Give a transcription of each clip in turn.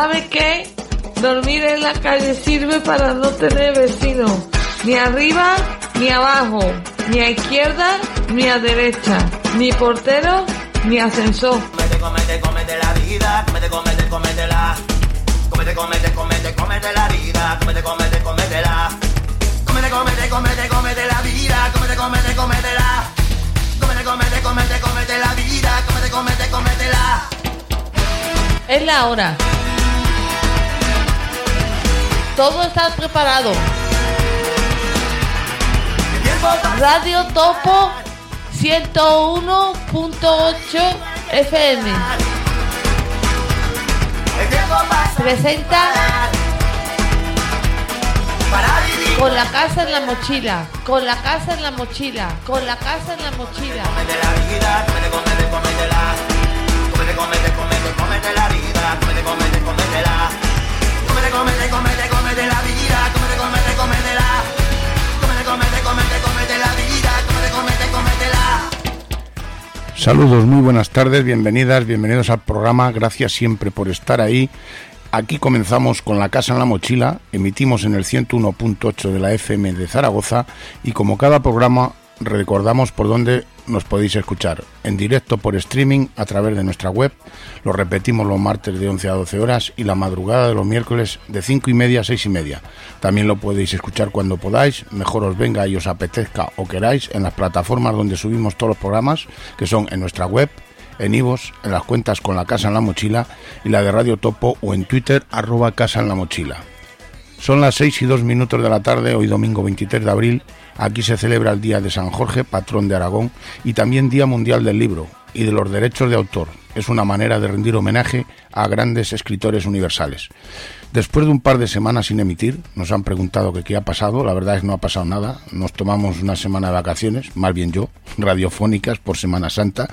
¿Sabe qué? Dormir en la calle sirve para no tener vecinos, ni arriba ni abajo, ni a izquierda ni a derecha, ni portero ni ascensor. Comete, comete, comete la vida, comete, comete, comete la. Comete, comete, comete, comete la vida, comete, comete, comete la. Comete, comete, comete, comete la vida, comete, comete, comete la. Comete, comete, comete, comete la vida, comete, comete, comete la. Es la hora. Todo está preparado. Radio Topo 101.8 FM. Presenta con la casa en la mochila, con la casa en la mochila, con la casa en la mochila. Comete la vida, comete la. Comete, comete, la vida, comete, comete, comete la. Comete, comete, comete, comete la vida, comete, comete, comete la. Saludos, muy buenas tardes, bienvenidas, bienvenidos al programa, gracias siempre por estar ahí. Aquí comenzamos con la casa en la mochila, emitimos en el 101.8 de la FM de Zaragoza y como cada programa recordamos por dónde nos podéis escuchar. En directo por streaming a través de nuestra web, lo repetimos los martes de 11 a 12 horas y la madrugada de los miércoles de 5 y media a 6 y media. También lo podéis escuchar cuando podáis, mejor os venga y os apetezca o queráis en las plataformas donde subimos todos los programas, que son en nuestra web, en Ivos, en las cuentas con la casa en la mochila y la de Radio Topo o en Twitter arroba casa en la mochila. Son las 6 y 2 minutos de la tarde, hoy domingo 23 de abril. Aquí se celebra el Día de San Jorge, patrón de Aragón, y también Día Mundial del Libro y de los Derechos de Autor. Es una manera de rendir homenaje a grandes escritores universales. Después de un par de semanas sin emitir, nos han preguntado qué ha pasado. La verdad es que no ha pasado nada. Nos tomamos una semana de vacaciones, más bien yo, radiofónicas por Semana Santa.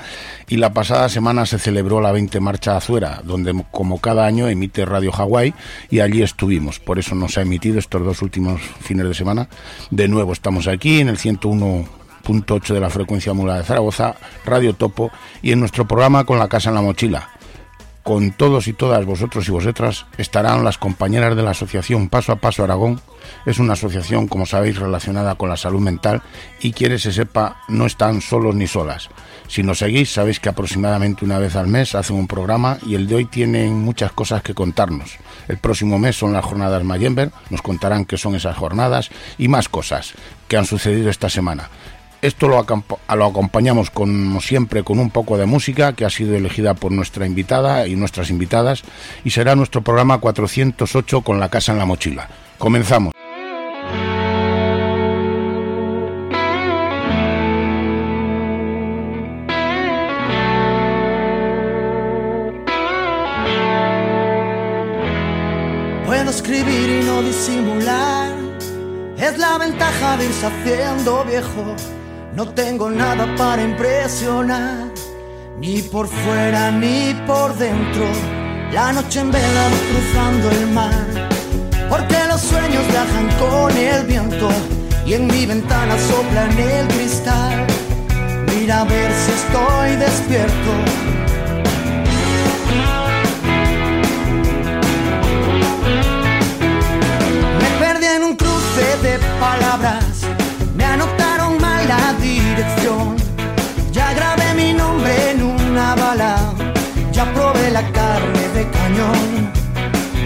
Y la pasada semana se celebró la 20 Marcha Azuera, donde como cada año emite Radio Hawái y allí estuvimos. Por eso nos ha emitido estos dos últimos fines de semana. De nuevo estamos aquí en el 101.8 de la frecuencia modulada de Zaragoza, Radio Topo y en nuestro programa con la casa en la mochila. Con todos y todas vosotros y vosotras estarán las compañeras de la asociación Paso a Paso Aragón. Es una asociación, como sabéis, relacionada con la salud mental y quiere se sepa, no están solos ni solas. Si nos seguís, sabéis que aproximadamente una vez al mes hacen un programa y el de hoy tienen muchas cosas que contarnos. El próximo mes son las jornadas Mayember, nos contarán qué son esas jornadas y más cosas que han sucedido esta semana. Esto lo, acompañamos como siempre con un poco de música que ha sido elegida por nuestra invitada y nuestras invitadas y será nuestro programa 408 con la casa en la mochila. Comenzamos. Puedo escribir y no disimular. Es la ventaja de irse haciendo viejo. No tengo nada para impresionar. Ni por fuera ni por dentro. La noche en vela cruzando el mar. Porque los sueños viajan con el viento. Y en mi ventana soplan el cristal. Mira a ver si estoy despierto. Me perdí en un cruce de palabras, la dirección. Ya grabé mi nombre en una bala, ya probé la carne de cañón.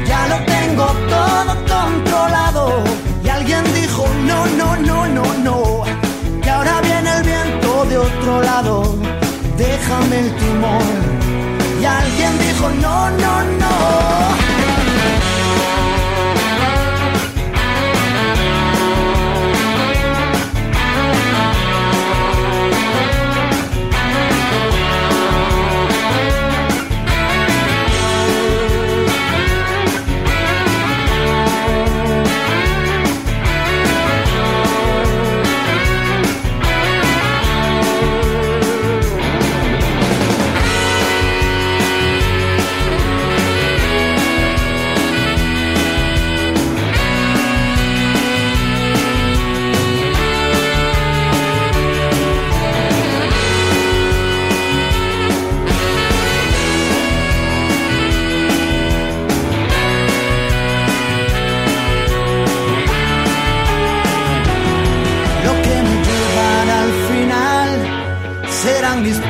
Ya lo tengo todo controlado. Y alguien dijo, no, no, no, no, no. Que ahora viene el viento de otro lado. Déjame el timón. Y alguien dijo, no, no, no.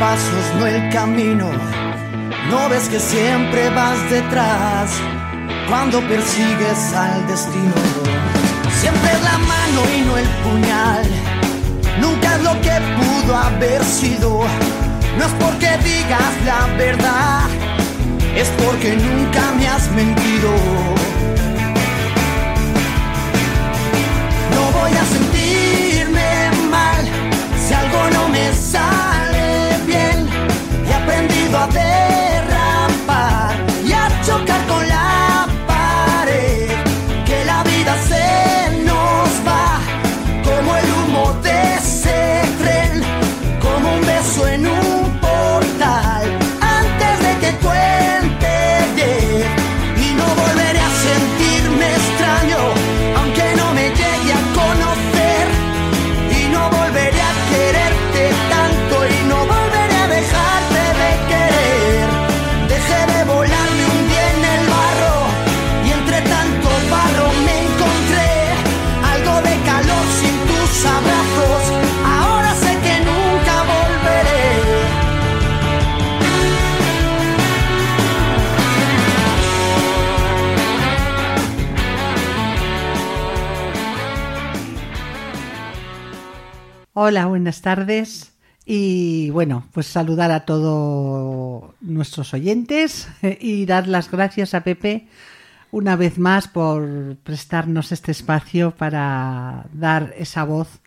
Pasos, no el camino. No ves que siempre vas detrás cuando persigues al destino. Siempre es la mano y no el puñal. Nunca es lo que pudo haber sido. No es porque digas la verdad, es porque nunca me has mentido. No voy a sentirme mal si algo no me sale Bangladesh. Hola, buenas tardes. Y bueno, pues saludar a todos nuestros oyentes y dar las gracias a Pepe una vez más por prestarnos este espacio para dar esa voz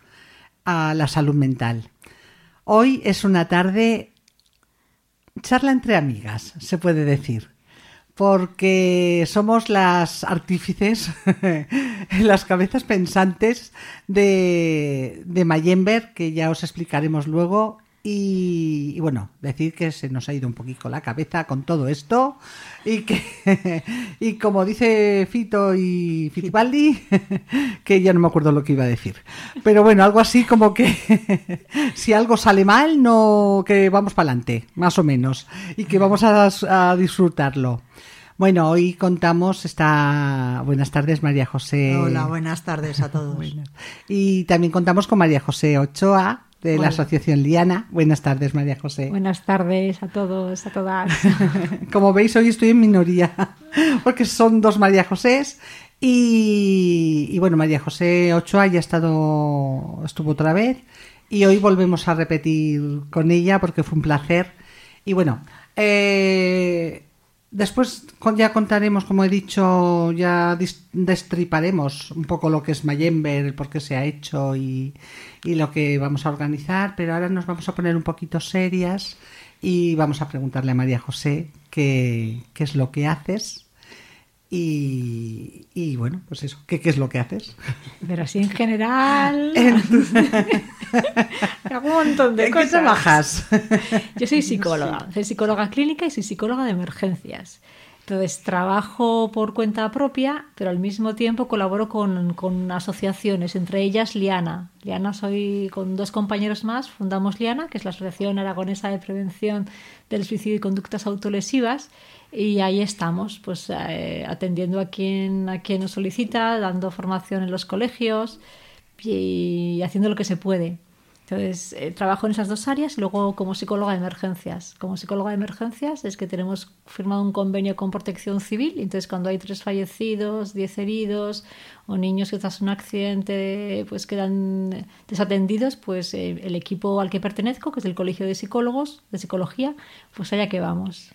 a la salud mental. Hoy es una tarde charla entre amigas, se puede decir, porque somos las artífices, las cabezas pensantes de, de Mayember, que ya os explicaremos luego. Y, y bueno, decir que se nos ha ido un poquito la cabeza con todo esto y que, y como dice Fito y Fitibaldi, que ya no me acuerdo lo que iba a decir. Pero bueno, algo así como que si algo sale mal, no que vamos para adelante, más o menos, y que vamos a, a disfrutarlo. Bueno, hoy contamos esta. Buenas tardes, María José. Hola, buenas tardes a todos. Buenas. Y también contamos con María José Ochoa, de la. Asociación Liana. Buenas tardes, María José. Buenas tardes a todos, a todas. Como veis, hoy estoy en minoría, porque son dos María Josés. Y, y bueno, María José Ochoa ya ha estado, estuvo otra vez. Y hoy volvemos a repetir con ella porque fue un placer. Y bueno, eh, después ya contaremos, como he dicho, ya destriparemos un poco lo que es Mayember, el por qué se ha hecho y, y lo que vamos a organizar. Pero ahora nos vamos a poner un poquito serias y vamos a preguntarle a María José qué, qué es lo que haces. Y, y bueno, pues eso, ¿qué, qué es lo que haces? Pero así en general. Hago un montón de ¿En qué cosas. trabajas? Yo soy psicóloga, soy psicóloga clínica y soy psicóloga de emergencias. Entonces trabajo por cuenta propia, pero al mismo tiempo colaboro con, con asociaciones, entre ellas Liana. Liana soy con dos compañeros más, fundamos Liana, que es la Asociación Aragonesa de Prevención del Suicidio y Conductas Autolesivas, y ahí estamos, pues eh, atendiendo a quien, a quien nos solicita, dando formación en los colegios y haciendo lo que se puede. Entonces, eh, trabajo en esas dos áreas y luego como psicóloga de emergencias. Como psicóloga de emergencias es que tenemos firmado un convenio con protección civil. Entonces, cuando hay tres fallecidos, diez heridos o niños que tras un accidente pues quedan desatendidos, pues eh, el equipo al que pertenezco, que es el Colegio de Psicólogos, de Psicología, pues allá que vamos.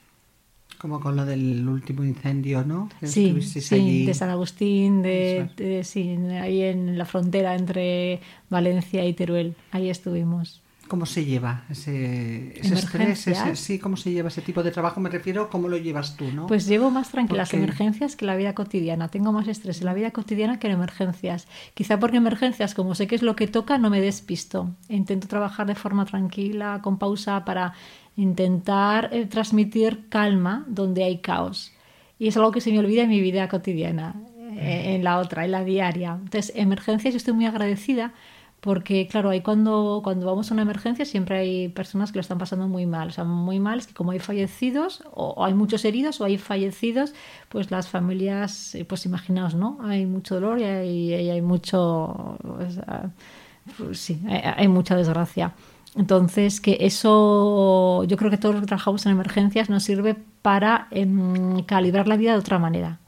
Como con lo del último incendio, ¿no? Que Sí, estuvisteis sí, allí. de San Agustín, de, es. de- sí, ahí en la frontera entre Valencia y Teruel. Ahí estuvimos. ¿Cómo se lleva ese, ese estrés? Ese, sí, ¿cómo se lleva ese tipo de trabajo? Me refiero, ¿cómo lo llevas tú, no? Pues llevo más tranquilas Porque- emergencias que la vida cotidiana. Tengo más estrés en la vida cotidiana que en emergencias. Quizá porque emergencias, como sé que es lo que toca, no me despisto. Intento trabajar de forma tranquila, con pausa, para intentar eh, transmitir calma donde hay caos. Y es algo que se me olvida en mi vida cotidiana, eh, en la otra, en la diaria. Entonces, emergencias, yo estoy muy agradecida porque, claro, ahí cuando, cuando vamos a una emergencia siempre hay personas que lo están pasando muy mal. O sea, muy mal es que como hay fallecidos, o, hay muchos heridos, o hay fallecidos, pues las familias, eh, pues imaginaos, ¿no? Hay mucho dolor y hay, mucho... pues, sí, hay, hay mucha desgracia. Entonces, que eso, yo creo que todos los que trabajamos en emergencias nos sirve para em, calibrar la vida de otra manera.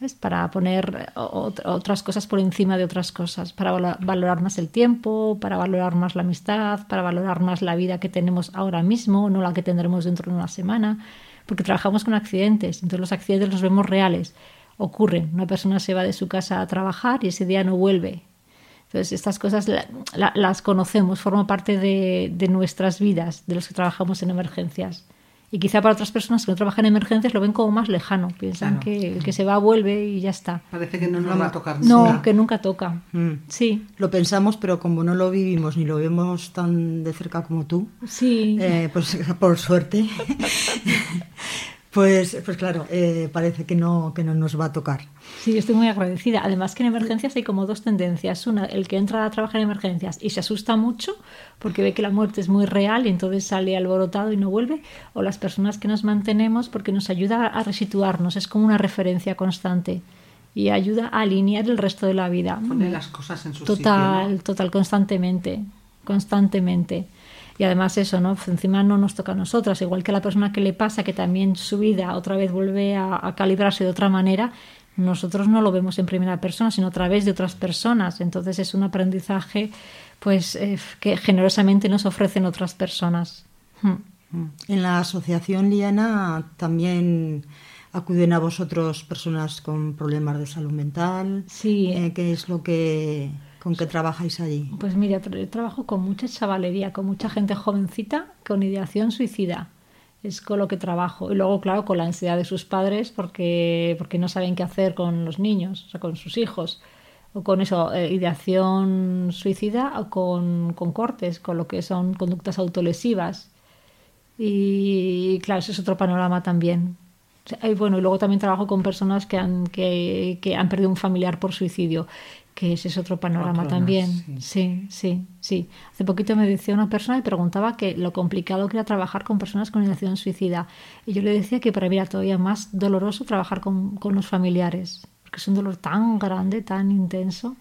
¿Ves? Para poner ot- otras cosas por encima de otras cosas, para valorar más el tiempo, para valorar más la amistad, para valorar más la vida que tenemos ahora mismo, no la que tendremos dentro de una semana, porque trabajamos con accidentes, entonces los accidentes los vemos reales, ocurren. Una persona se va de su casa a trabajar y ese día no vuelve, entonces, estas cosas la- la- las conocemos, forman parte de, de nuestras vidas, de los que trabajamos en emergencias. Y quizá para otras personas que no trabajan en emergencias lo ven como más lejano. Piensan Claro. que el que se va vuelve y ya está. Parece que no nos va a tocar No, nunca. que nunca toca. Mm. Sí, Lo pensamos, pero como no lo vivimos ni lo vemos tan de cerca como tú, sí. eh, pues por suerte, pues, pues claro, eh, parece que no, que no nos va a tocar. Sí, yo estoy muy agradecida. Además que en emergencias hay como dos tendencias. Una, el que entra a trabajar en emergencias y se asusta mucho porque ve que la muerte es muy real y entonces sale alborotado y no vuelve. O las personas que nos mantenemos porque nos ayuda a resituarnos. Es como una referencia constante y ayuda a alinear el resto de la vida. Pone las cosas en su Total, sitio. ¿no? total, constantemente, constantemente. Y además eso, ¿no? Encima no nos toca a nosotras, igual que a la persona que le pasa que también su vida otra vez vuelve a, a calibrarse de otra manera, nosotros no lo vemos en primera persona, sino a través de otras personas. Entonces es un aprendizaje pues eh, que generosamente nos ofrecen otras personas. Hmm. Mm. En la asociación Liana también acuden a vosotros personas con problemas de salud mental. Sí. Eh, ¿Qué es lo que con qué trabajáis allí? Pues mira, tra- trabajo con mucha chavalería, con mucha gente jovencita con ideación suicida. Es con lo que trabajo. Y luego, claro, con la ansiedad de sus padres porque, porque no saben qué hacer con los niños, o sea, con sus hijos. O con eso, eh, ideación suicida o con, con cortes, con lo que son conductas autolesivas. Y claro, ese es otro panorama también. Y bueno, y luego también trabajo con personas que han, que han perdido un familiar por suicidio, que ese es otro panorama Otro también. más, Sí, sí, sí. Hace poquito me decía una persona y preguntaba que lo complicado que era trabajar con personas con ideación suicida. Y yo le decía que para mí era todavía más doloroso trabajar con, con los familiares, porque es un dolor tan grande, tan intenso.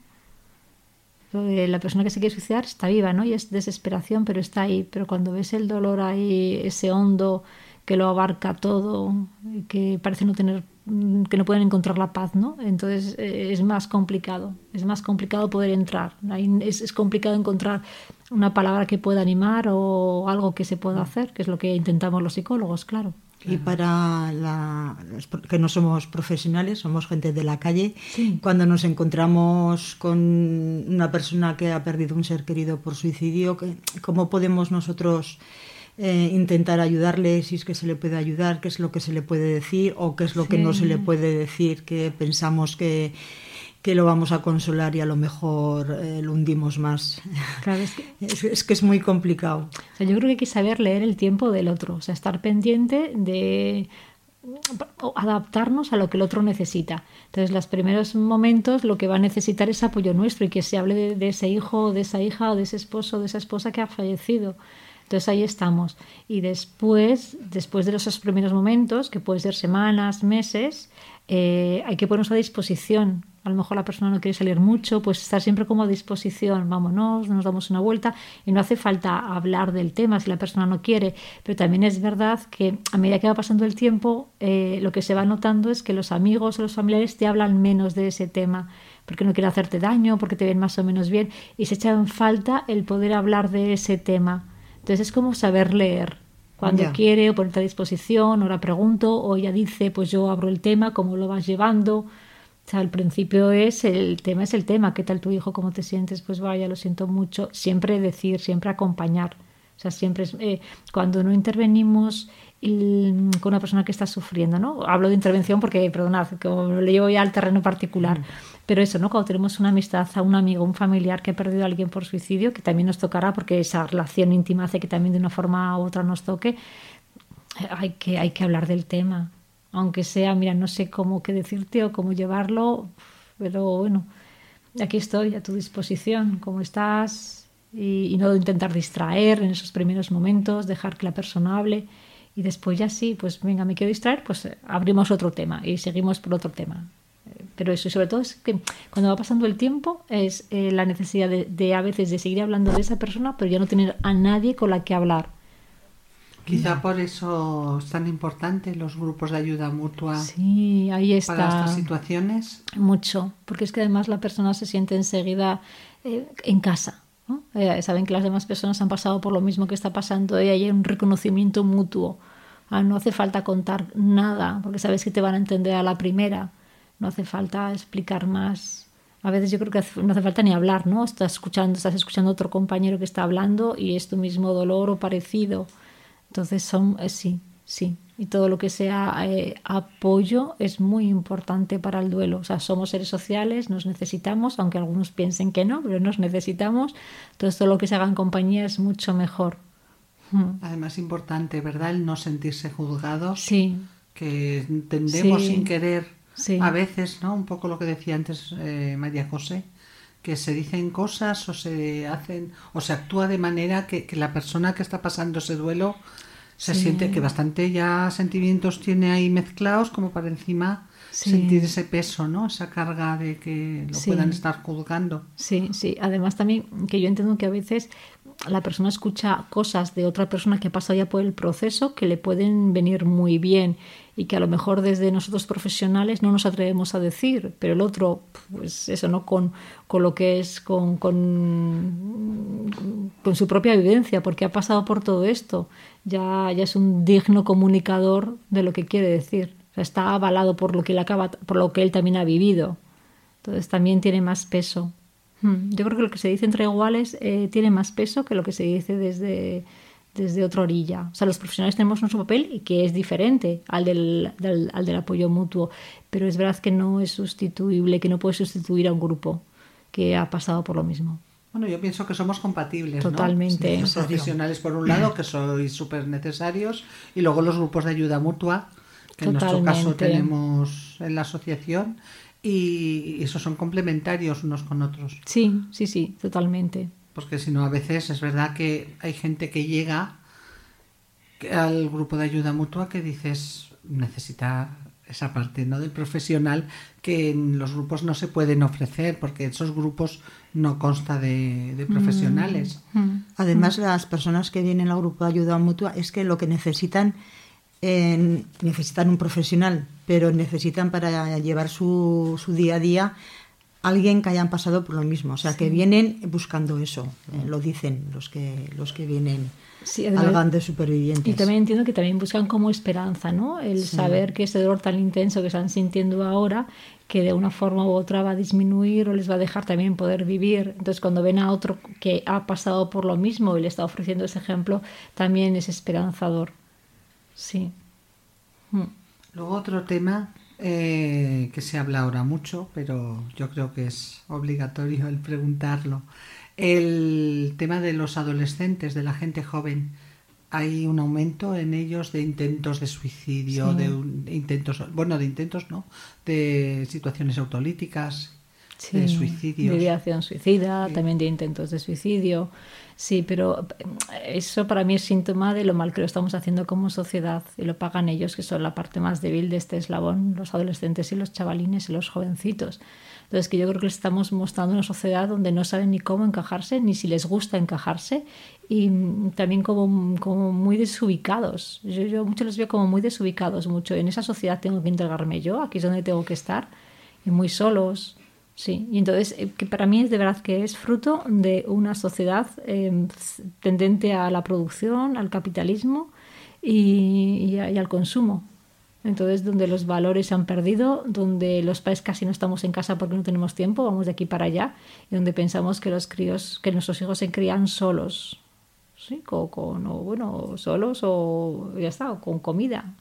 La persona que se quiere suicidar está viva, ¿no? Y es desesperación, pero está ahí. Pero cuando ves el dolor ahí, ese hondo que lo abarca todo, y que parece no tener, que no pueden encontrar la paz, ¿no? Entonces eh, es más complicado, es más complicado poder entrar. Ahí es, es complicado encontrar una palabra que pueda animar o algo que se pueda hacer, que es lo que intentamos los psicólogos, claro. Y para la, que no somos profesionales, somos gente de la calle, Sí. cuando nos encontramos con una persona que ha perdido un ser querido por suicidio, ¿qué- ¿cómo podemos nosotros eh, intentar ayudarle? Si es que se le puede ayudar, qué es lo que se le puede decir o qué es lo que no se le puede decir, que pensamos que, que lo vamos a consolar y a lo mejor eh, lo hundimos más. Claro, es que Es, es que es muy complicado. O sea, yo creo que hay que saber leer el tiempo del otro, o sea, estar pendiente de adaptarnos a lo que el otro necesita. Entonces, los primeros momentos lo que va a necesitar es apoyo nuestro y que se hable de, de ese hijo, de esa hija, o de ese esposo, de esa esposa que ha fallecido. Entonces ahí estamos. Y después, después de esos primeros momentos, que pueden ser semanas, meses, eh, hay que ponernos a disposición. A lo mejor la persona no quiere salir mucho, pues estar siempre como a disposición. Vámonos, nos damos una vuelta y no hace falta hablar del tema si la persona no quiere. Pero también es verdad que a medida que va pasando el tiempo, eh, lo que se va notando es que los amigos o los familiares te hablan menos de ese tema porque no quieren hacerte daño, porque te ven más o menos bien y se echa en falta el poder hablar de ese tema. Entonces es como saber leer. Cuando Ya. quiere o ponerte a disposición, ahora pregunto, o ella dice, pues yo abro el tema, cómo lo vas llevando. O sea, al principio es el tema, es el tema. ¿Qué tal tu hijo? ¿Cómo te sientes? Pues vaya, lo siento mucho. Siempre decir, siempre acompañar. O sea, siempre es, eh, cuando no intervenimos y- con una persona que está sufriendo, ¿no? Hablo de intervención porque, perdonad, como lo llevo ya al terreno particular. Pero eso, ¿no? Cuando tenemos una amistad a un amigo, un familiar que ha perdido a alguien por suicidio, que también nos tocará porque esa relación íntima hace que también de una forma u otra nos toque, hay que, hay que hablar del tema. Aunque sea, mira, no sé cómo qué decirte o cómo llevarlo, pero bueno, aquí estoy a tu disposición, cómo estás, y, y no intentar distraer en esos primeros momentos, dejar que la persona hable y después ya sí, pues venga, me quiero distraer, pues eh, abrimos otro tema y seguimos por otro tema. Eh, Pero eso, y sobre todo es que cuando va pasando el tiempo, es eh, la necesidad de, de a veces de seguir hablando de esa persona, pero ya no tener a nadie con la que hablar. Quizá por eso es tan importante los grupos de ayuda mutua Sí, ahí está. para estas situaciones. Mucho, porque es que además la persona se siente enseguida eh, en casa. ¿no? Eh, saben que las demás personas han pasado por lo mismo que está pasando y hay un reconocimiento mutuo. Ah, no hace falta contar nada, porque sabes que te van a entender a la primera. No hace falta explicar más. A veces yo creo que no hace falta ni hablar, ¿no? Estás escuchando, estás escuchando a otro compañero que está hablando y es tu mismo dolor o parecido. Entonces son, eh, sí, sí. Y todo lo que sea eh, apoyo es muy importante para el duelo. O sea, somos seres sociales, nos necesitamos, aunque algunos piensen que no, pero nos necesitamos. Entonces todo lo que se haga en compañía es mucho mejor. Mm. Además importante, ¿verdad? El no sentirse juzgados. Sí, Que entendemos Sí. sin querer Sí. a veces, ¿no? Un poco lo que decía antes eh, María José, que se dicen cosas o se hacen o se actúa de manera que, que la persona que está pasando ese duelo se Sí. siente que bastante ya sentimientos tiene ahí mezclados como para encima Sí. sentir ese peso, ¿no? Esa carga de que lo Sí. puedan estar juzgando. Sí, sí. Además también que yo entiendo que a veces la persona escucha cosas de otra persona que ha pasado ya por el proceso que le pueden venir muy bien y que a lo mejor desde nosotros profesionales no nos atrevemos a decir, pero el otro, pues eso, ¿no? Con, con lo que es, con, con, con su propia vivencia, porque ha pasado por todo esto, ya, ya es un digno comunicador de lo que quiere decir. Está avalado por lo que él acaba, por lo que él también ha vivido. Entonces también tiene más peso. Hmm, Yo creo que lo que se dice entre iguales eh, tiene más peso que lo que se dice desde, desde otra orilla. O sea, los profesionales tenemos nuestro papel y que es diferente al del, del- al del apoyo mutuo, pero es verdad que no es sustituible, que no puede sustituir a un grupo que ha pasado por lo mismo. Bueno, yo pienso que somos compatibles. Totalmente. Los profesionales, por un lado, que sois súper necesarios, y luego los grupos de ayuda mutua, que en nuestro caso Totalmente. tenemos en la asociación, y esos son complementarios unos con otros. Sí, sí, sí, totalmente. Porque si no, a veces es verdad que hay gente que llega al grupo de ayuda mutua que dices necesita esa parte no del profesional que en los grupos no se pueden ofrecer porque esos grupos no consta de, de profesionales. Hmm. Además, las personas que vienen al grupo de ayuda mutua es que lo que necesitan, eh, necesitan un profesional, pero necesitan para llevar su, su día a día alguien que hayan pasado por lo mismo. O sea, que vienen buscando eso, eh, lo dicen los que, los que vienen Sí, al de supervivientes. Y también entiendo que también buscan como esperanza, ¿no? El saber que ese dolor tan intenso que están sintiendo ahora, que de una forma u otra va a disminuir o les va a dejar también poder vivir. Entonces, cuando ven a otro que ha pasado por lo mismo y le está ofreciendo ese ejemplo, también es esperanzador. Sí. Mm. Luego otro tema eh, que se habla ahora mucho, pero yo creo que es obligatorio el preguntarlo. El tema de los adolescentes, de la gente joven. Hay un aumento en ellos de intentos de suicidio, Sí. de un- intentos, bueno, de intentos, ¿no? De situaciones autolíticas, de Sí, suicidios. De ideación suicida, Sí. también de intentos de suicidio. Sí, pero eh, eso para mí es síntoma de lo mal que lo estamos haciendo como sociedad y lo pagan ellos, que son la parte más débil de este eslabón, los adolescentes y los chavalines y los jovencitos. Entonces, que yo creo que les estamos mostrando una sociedad donde no saben ni cómo encajarse, ni si les gusta encajarse, y también como, como muy desubicados. Yo, yo muchos los veo como muy desubicados, mucho. En esa sociedad tengo que integrarme yo, aquí es donde tengo que estar, y muy solos. Sí, y entonces, eh, que para mí es de verdad que es fruto de una sociedad eh, tendente a la producción, al capitalismo y, al consumo. Entonces, donde los valores se han perdido, donde los padres casi no estamos en casa porque no tenemos tiempo, vamos de aquí para allá, y donde pensamos que los críos, que nuestros hijos se crían solos, sí, con, con- o bueno, solos o ya está, o con comida.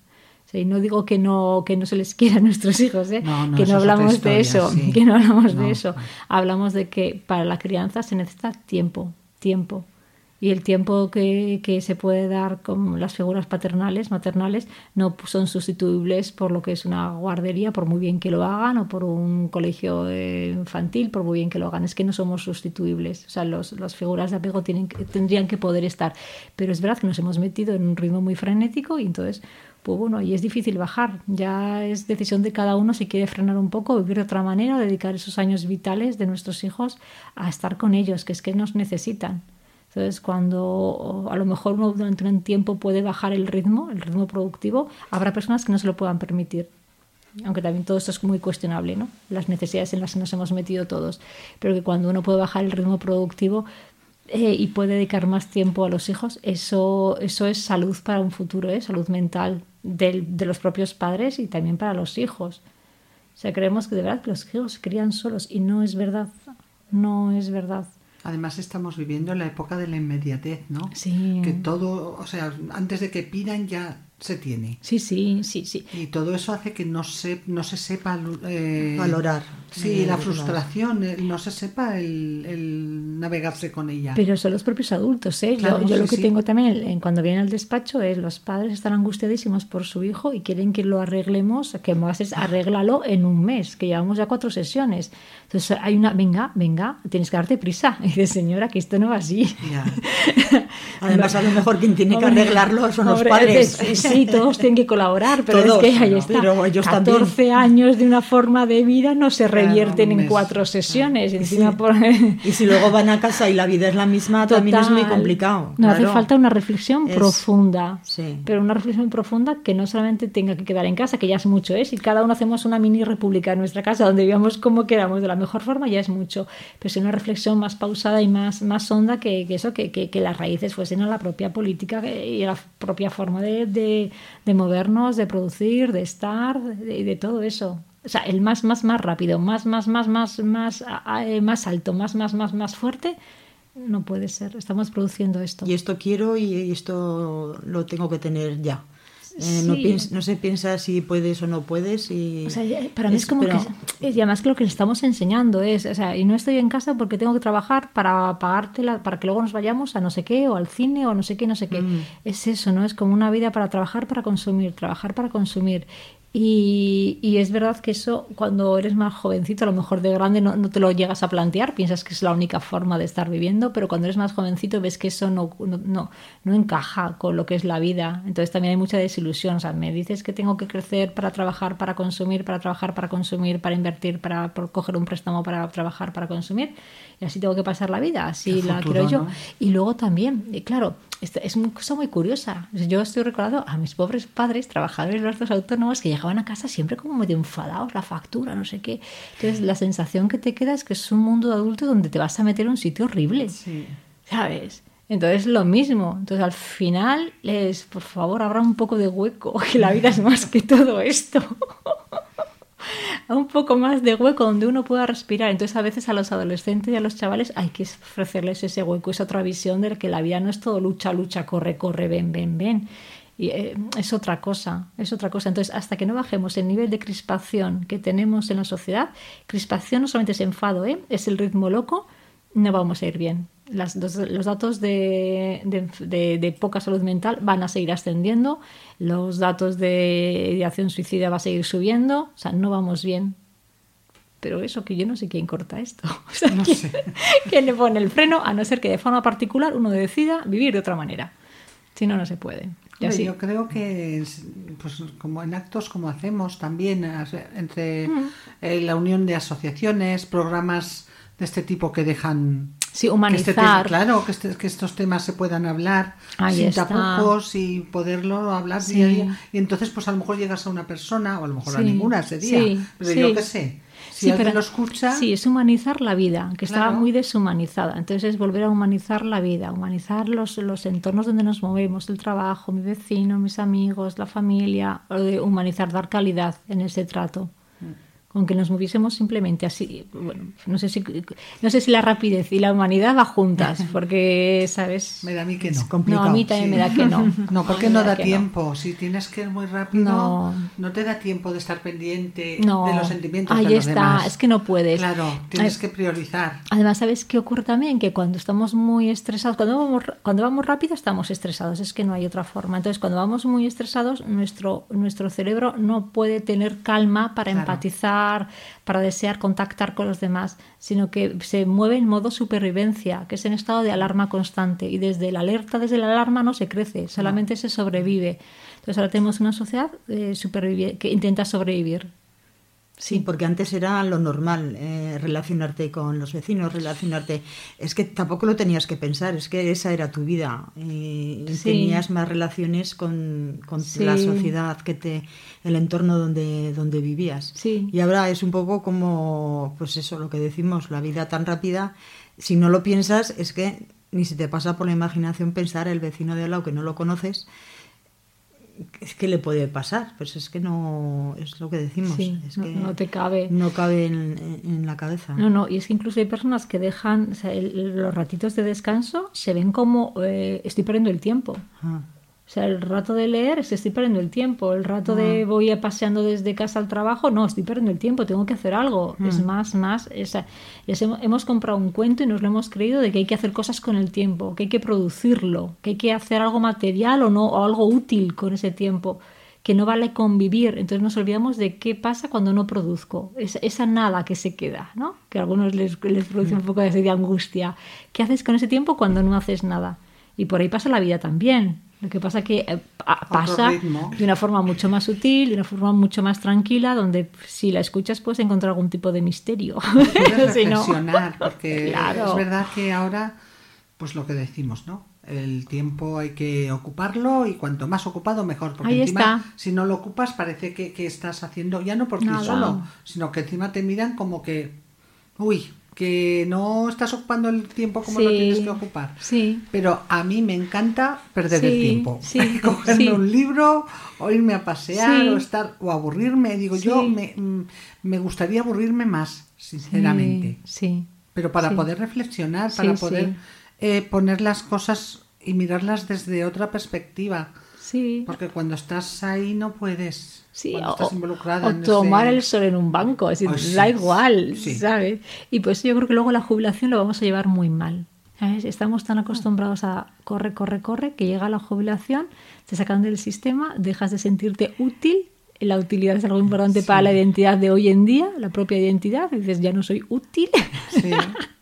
Sí, no digo que no, que no se les quiera a nuestros hijos, ¿eh? No, no, que no es hablamos de historia, eso, sí. que no hablamos No. de eso. Hablamos de que para la crianza se necesita tiempo, tiempo. Y el tiempo que, que se puede dar con las figuras paternales, maternales, no son sustituibles por lo que es una guardería, por muy bien que lo hagan, o por un colegio infantil, por muy bien que lo hagan. Es que no somos sustituibles. O sea, los, las figuras de apego tienen, tendrían que poder estar. Pero es verdad que nos hemos metido en un ritmo muy frenético y entonces pues bueno, y es difícil bajar. Ya es decisión de cada uno si quiere frenar un poco, vivir de otra manera, dedicar esos años vitales de nuestros hijos a estar con ellos, que es que nos necesitan. Entonces, cuando a lo mejor uno durante un tiempo puede bajar el ritmo, el ritmo productivo, habrá personas que no se lo puedan permitir. Aunque también todo esto es muy cuestionable, ¿no? Las necesidades en las que nos hemos metido todos. Pero que cuando uno puede bajar el ritmo productivo, eh, y puede dedicar más tiempo a los hijos, eso, eso es salud para un futuro, ¿eh? salud mental de los propios padres y también para los hijos. O sea, creemos que de verdad que los hijos se crían solos y no es verdad, no es verdad. Además estamos viviendo la época de la inmediatez, ¿no? Sí. Que todo, o sea, antes de que pidan ya se tiene. Sí, sí, sí, sí. Y todo eso hace que no se, no se sepa eh, valorar. Sí, la frustración, no se sepa el, navegarse con ella. Pero son los propios adultos, ¿eh? yo, lo que tengo también en, cuando vienen al despacho es los padres están angustiadísimos por su hijo y quieren que lo arreglemos, que más es arréglalo en un mes, que llevamos ya cuatro sesiones. Entonces hay una, venga, venga, tienes que darte prisa. Y dice, señora, que esto no va así. Además, a lo mejor quien tiene que arreglarlo son los padres. Sí, todos tienen que colaborar, pero es que ahí está. Pero ellos 14 años de una forma de vida no se revierten en cuatro sesiones. Y, encima y si luego van a casa y la vida es la misma, también es muy complicado. No hace falta una reflexión profunda, pero una reflexión profunda que no solamente tenga que quedar en casa, que ya es mucho, ¿eh? si cada uno hacemos una mini república en nuestra casa donde vivamos como queramos de la mejor forma, ya es mucho, pero si una reflexión más pausada y más, más honda que, eso, que, que, que, las raíces fuesen a la propia política y a la propia forma de, de, de movernos, de producir, de estar, de, de todo eso o sea, el más, más, más rápido, más, más, más, más, más, eh, más alto, más, más, más, más fuerte, no puede ser. Estamos produciendo esto. Y esto quiero y esto lo tengo que tener ya. Eh, no, no, se piensa si puedes o no puedes. Y o sea, para mí es, como que. Y además que lo que le estamos enseñando es. O sea, y no estoy en casa porque tengo que trabajar para pagarte para que luego nos vayamos a no sé qué, o al cine, o no sé qué, no sé qué. Mm. Es eso, ¿no? Es como una vida para trabajar, para consumir, trabajar para consumir. Y, es verdad que eso, cuando eres más jovencito, a lo mejor de grande no, te lo llegas a plantear, piensas que es la única forma de estar viviendo, pero cuando eres más jovencito ves que eso no, no, no, encaja con lo que es la vida. Entonces también hay mucha desilusión. O sea, me dices que tengo que crecer para trabajar, para consumir, para trabajar, para consumir, para invertir, para coger un préstamo para trabajar, para consumir y así tengo que pasar la vida, así la quiero yo. Y luego también, claro, es una cosa muy curiosa. Yo estoy recordando a mis pobres padres, trabajadores los dos autónomos, que llegaban a casa siempre como medio enfadados, la factura, no sé qué. Entonces, la sensación que te queda es que es un mundo adulto donde te vas a meter en un sitio horrible. ¿Sabes? Entonces, lo mismo. Entonces, al final, es, por favor, abra un poco de hueco, que la vida es más que todo esto. un poco más de hueco donde uno pueda respirar. Entonces a veces a los adolescentes y a los chavales hay que ofrecerles ese hueco, esa otra visión de que la vida no es todo lucha, lucha, corre, corre, ven, ven, ven. Y eh, es otra cosa, es otra cosa. Entonces, hasta que no bajemos el nivel de crispación que tenemos en la sociedad, crispación no solamente es enfado, ¿eh? es el ritmo loco, no vamos a ir bien los, datos de, poca salud mental van a seguir ascendiendo, los datos de ideación suicida va a seguir subiendo, o sea, no vamos bien. Pero eso que yo no sé quién corta esto. O ¿quién, le pone el freno? A no ser que de forma particular uno decida vivir de otra manera. Si no, no se puede. Yo creo que pues, como en actos como hacemos también entre mm. eh, la unión de asociaciones, programas de este tipo que dejan Sí, este humanizar. claro, que, este, que, estos temas se puedan hablar sin tapujos y poderlo hablar día a día. Y entonces, pues a lo mejor llegas a una persona, o a lo mejor a ninguna ese día. pero yo qué sé. Si alguien lo escucha. Sí, es humanizar la vida, que estaba muy deshumanizada. Entonces es volver a humanizar la vida, humanizar los, los entornos donde nos movemos, el trabajo, mi vecino, mis amigos, la familia, humanizar, dar calidad en ese trato aunque nos moviésemos simplemente así, bueno, no sé si no sé si la rapidez y la humanidad va juntas, porque sabes, me da a mí que no, no a mí también me da que no. No, porque no da tiempo, si tienes que ir muy rápido, no, te da tiempo de estar pendiente de los sentimientos Ahí de los está, es que no puedes. Claro, tienes que priorizar. Además, ¿sabes qué ocurre también? Que cuando estamos muy estresados, cuando vamos, cuando vamos rápido estamos estresados, es que no hay otra forma. Entonces, cuando vamos muy estresados, nuestro, nuestro cerebro no puede tener calma para empatizar para desear contactar con los demás, sino que se mueve en modo supervivencia, que es en estado de alarma constante. Y desde la alerta, desde la alarma no se crece, solamente se sobrevive. Entonces ahora tenemos una sociedad eh, que intenta sobrevivir. Sí, porque antes era lo normal eh, relacionarte con los vecinos, relacionarte. Es que tampoco lo tenías que pensar, es que esa era tu vida. Y tenías más relaciones con, la sociedad que te, el entorno donde, donde vivías. Sí. Y ahora es un poco como, pues eso, lo que decimos, la vida tan rápida. Si no lo piensas, es que ni se te pasa por la imaginación pensar el vecino de al lado que no lo conoces es que le puede pasar, pues es que no es lo que decimos, es que no, te cabe, no cabe en, la cabeza. No, no, y es que incluso hay personas que dejan los ratitos de descanso se ven como eh, estoy perdiendo el tiempo. Ah. O sea, el rato de leer, estoy perdiendo el tiempo. El rato de ah. voy paseando desde casa al trabajo, no, estoy perdiendo el tiempo, tengo que hacer algo. Es mm. más, más. hemos, comprado un cuento y nos lo hemos creído de que hay que hacer cosas con el tiempo, que hay que producirlo, que hay que hacer algo material o, no, o algo útil con ese tiempo, que no vale convivir. Entonces nos olvidamos de qué pasa cuando no produzco. esa nada que se queda, ¿no? Que a algunos les, les produce un poco de angustia. ¿Qué haces con ese tiempo cuando no haces nada? Y por ahí pasa la vida también lo que pasa que eh, pasa de una forma mucho más sutil, de una forma mucho más tranquila, donde si la escuchas puedes encontrar algún tipo de misterio. Puedes reflexionar, porque es verdad que ahora, pues lo que decimos, ¿no? El tiempo hay que ocuparlo y cuanto más ocupado mejor, porque encima si no lo ocupas parece que, estás haciendo, ya no por ti solo, sino que encima te miran como que, uy, que no estás ocupando el tiempo como lo tienes que ocupar. Sí. Pero a mí me encanta perder el tiempo. Sí, Cogerme un libro, o irme a pasear, o estar, o aburrirme. Digo, yo me, mm, me, gustaría aburrirme más, sinceramente. Sí. Pero para poder reflexionar, para poder eh, poner las cosas y mirarlas desde otra perspectiva. Sí. Porque cuando estás ahí no puedes. Sí, o, tomar el sol en un banco, es decir, da igual, ¿sabes? Y pues yo creo que luego la jubilación lo vamos a llevar muy mal. Estamos tan acostumbrados a corre, corre, corre, que llega la jubilación, te sacan del sistema, dejas de sentirte útil. La utilidad es algo importante para la identidad de hoy en día, la propia identidad. dices, ya no soy útil. Sí.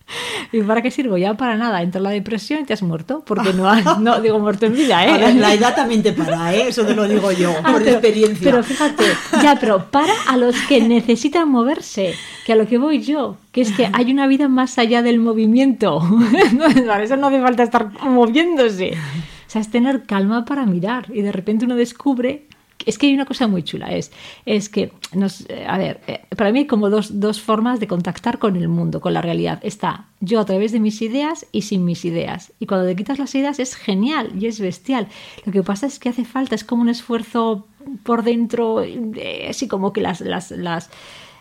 ¿Y para qué sirvo? Ya para nada. Entra la depresión y te has muerto. Porque no has, no digo muerto en vida, ¿eh? la edad también te para, ¿eh? Eso te lo digo yo, ah, por experiencia. Pero fíjate, ya, pero para a los que necesitan moverse, que a lo que voy yo, que es que hay una vida más allá del movimiento. para eso no hace falta estar moviéndose. O sea, es tener calma para mirar. Y de repente uno descubre es que hay una cosa muy chula, es, es que, nos, eh, a ver, eh, para mí hay como dos, dos, formas de contactar con el mundo, con la realidad. Está yo a través de mis ideas y sin mis ideas. Y cuando te quitas las ideas es genial y es bestial. Lo que pasa es que hace falta, es como un esfuerzo por dentro, eh, así como que las, las, las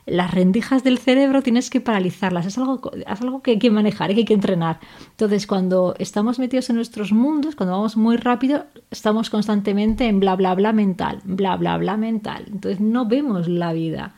las rendijas del cerebro tienes que paralizarlas, es algo, es algo que hay que manejar, que hay que entrenar. Entonces, cuando estamos metidos en nuestros mundos, cuando vamos muy rápido, estamos constantemente en bla, bla, bla mental, bla, bla, bla mental. Entonces, no vemos la vida.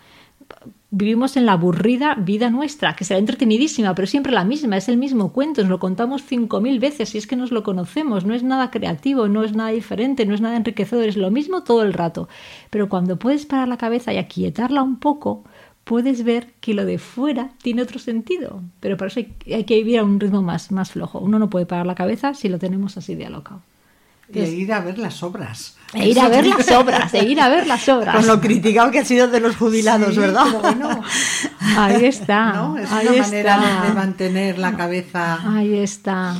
Vivimos en la aburrida vida nuestra, que será entretenidísima, pero siempre la misma, es el mismo cuento, nos lo contamos cinco mil veces y es que nos lo conocemos, no es nada creativo, no es nada diferente, no es nada enriquecedor, es lo mismo todo el rato. Pero cuando puedes parar la cabeza y aquietarla un poco, puedes ver que lo de fuera tiene otro sentido. Pero para eso hay, que vivir a un ritmo más, más flojo. Uno no puede parar la cabeza si lo tenemos así de alocado. y ir a ver las obras. E ir a ver las obras, e ir a ver las obras. Con lo criticado que ha sido de los jubilados, ¿verdad? ahí está. Es una manera de mantener la cabeza. Ahí está,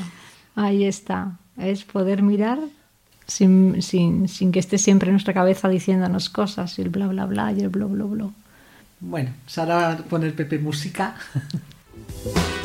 ahí está. Es poder mirar sin, sin, sin que esté siempre en nuestra cabeza diciéndonos cosas y el bla, bla, bla y el bla, bla, bla. Bueno, pues ahora va a poner Pepe música.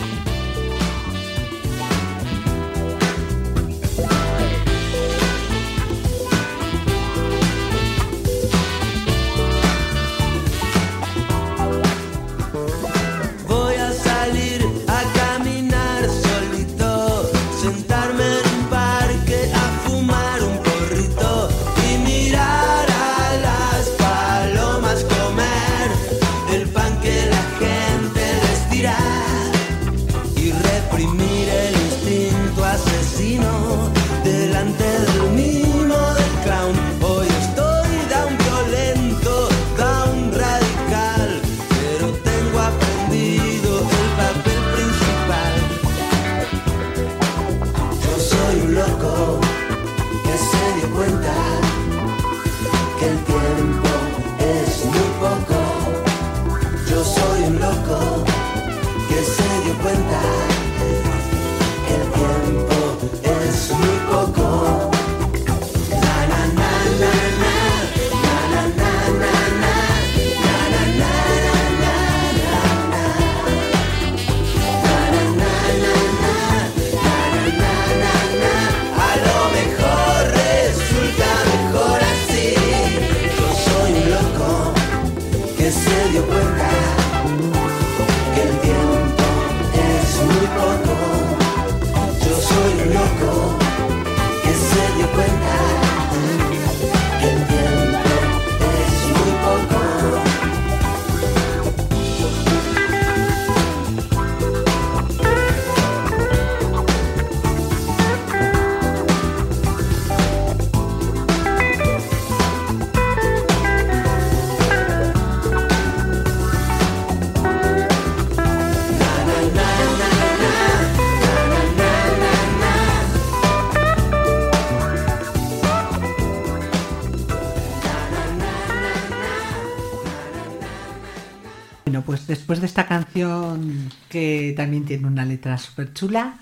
después de esta canción que también tiene una letra súper chula,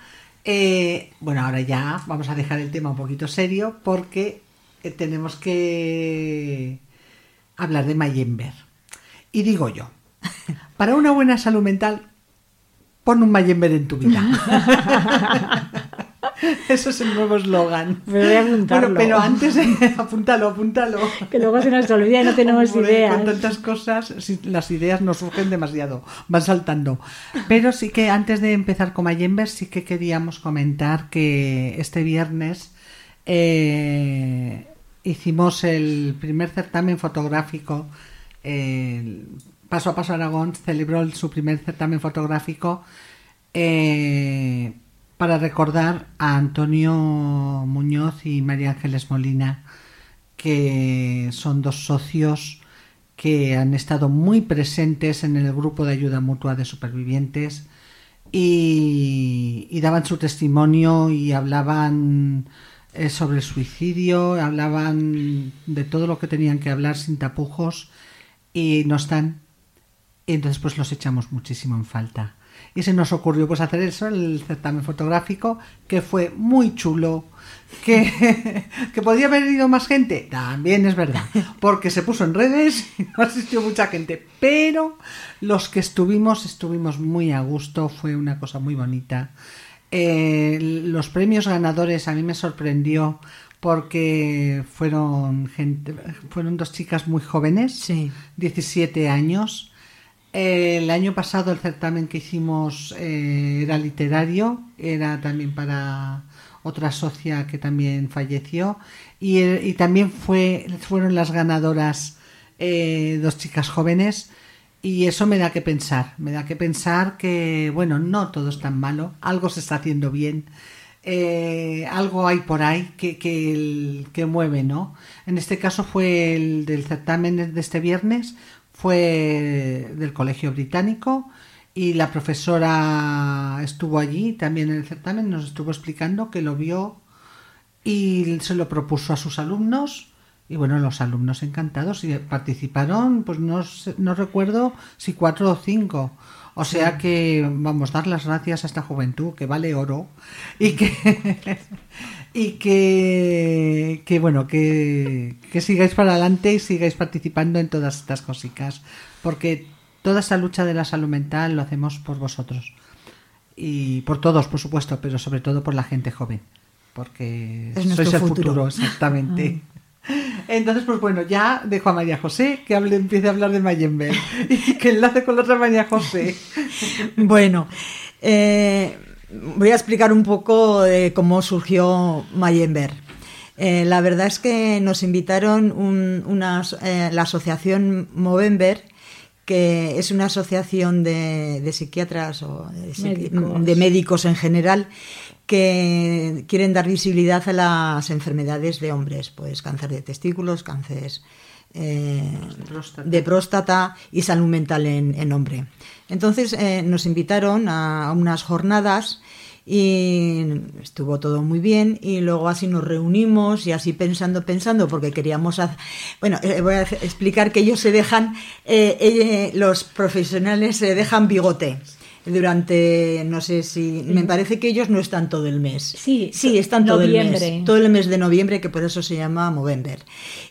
eh, bueno, ahora ya vamos a dejar el tema un poquito serio porque eh, tenemos que hablar de Mayember. Y digo yo, para una buena salud mental, pon un Mayember en tu vida. Eso es el nuevo eslogan. Me voy a apuntarlo. Bueno, pero antes, apúntalo, apúntalo. Que luego se nos olvida y no tenemos Hombre, ideas. Con tantas cosas, las ideas no surgen demasiado, van saltando. Pero sí que antes de empezar con Mayember, sí que queríamos comentar que este viernes eh, hicimos el primer certamen fotográfico. el Paso a Paso Aragón celebró el- su primer certamen fotográfico eh, para recordar a Antonio Muñoz y María Ángeles Molina, que son dos socios que han estado muy presentes en el grupo de ayuda mutua de supervivientes y, daban su testimonio y hablaban eh, sobre el suicidio, hablaban de todo lo que tenían que hablar sin tapujos y no están. Y entonces pues los echamos muchísimo en falta. Y se nos ocurrió pues hacer eso, el certamen fotográfico, que fue muy chulo, que, que podía haber ido más gente, también es verdad, porque se puso en redes y no asistió mucha gente, pero los que estuvimos, estuvimos muy a gusto, fue una cosa muy bonita. Eh, los premios ganadores a mí me sorprendió porque fueron gente, fueron dos chicas muy jóvenes, Sí. 17 años. El año pasado el certamen que hicimos eh, era literario, era también para otra socia que también falleció y, eh, también fue, fueron las ganadoras eh, dos chicas jóvenes y eso me da que pensar, me da que pensar que bueno, no todo es tan malo, algo se está haciendo bien, algo hay por ahí que, que mueve, ¿no? En este caso fue el del certamen de este viernes, fue del Colegio Británico y la profesora estuvo allí también en el certamen, nos estuvo explicando que lo vio y se lo propuso a sus alumnos y bueno, los alumnos encantados y participaron, pues no, no recuerdo si cuatro o cinco. O sea que vamos a dar las gracias a esta juventud que vale oro y que y que, que bueno que, que sigáis para adelante y sigáis participando en todas estas cositas porque toda esta lucha de la salud mental lo hacemos por vosotros y por todos por supuesto pero sobre todo por la gente joven porque Es sois el futuro. futuro exactamente entonces, pues bueno, ya dejo a María José que hable, empiece a hablar de Mayember y que enlace con la otra María José. Bueno, eh, voy a explicar un poco de cómo surgió Mayember. Eh, la verdad es que nos invitaron un- una eh, la asociación Movember, que es una asociación de, de psiquiatras o de, Médicos. de médicos en general que quieren dar visibilidad a las enfermedades de hombres, pues cáncer de testículos, cáncer eh, Próstata. de próstata y salud mental en, en hombre. Entonces eh, nos invitaron a, a unas jornadas y estuvo todo muy bien y luego así nos reunimos y así pensando, pensando, porque queríamos hacer... Bueno, eh, voy a explicar que ellos se dejan, eh, eh, los profesionales se dejan bigote. Durante, no sé si, me parece que ellos no están todo el mes. Sí, sí, están todo el noviembre. mes. Todo el mes de noviembre, que por eso se llama Movember.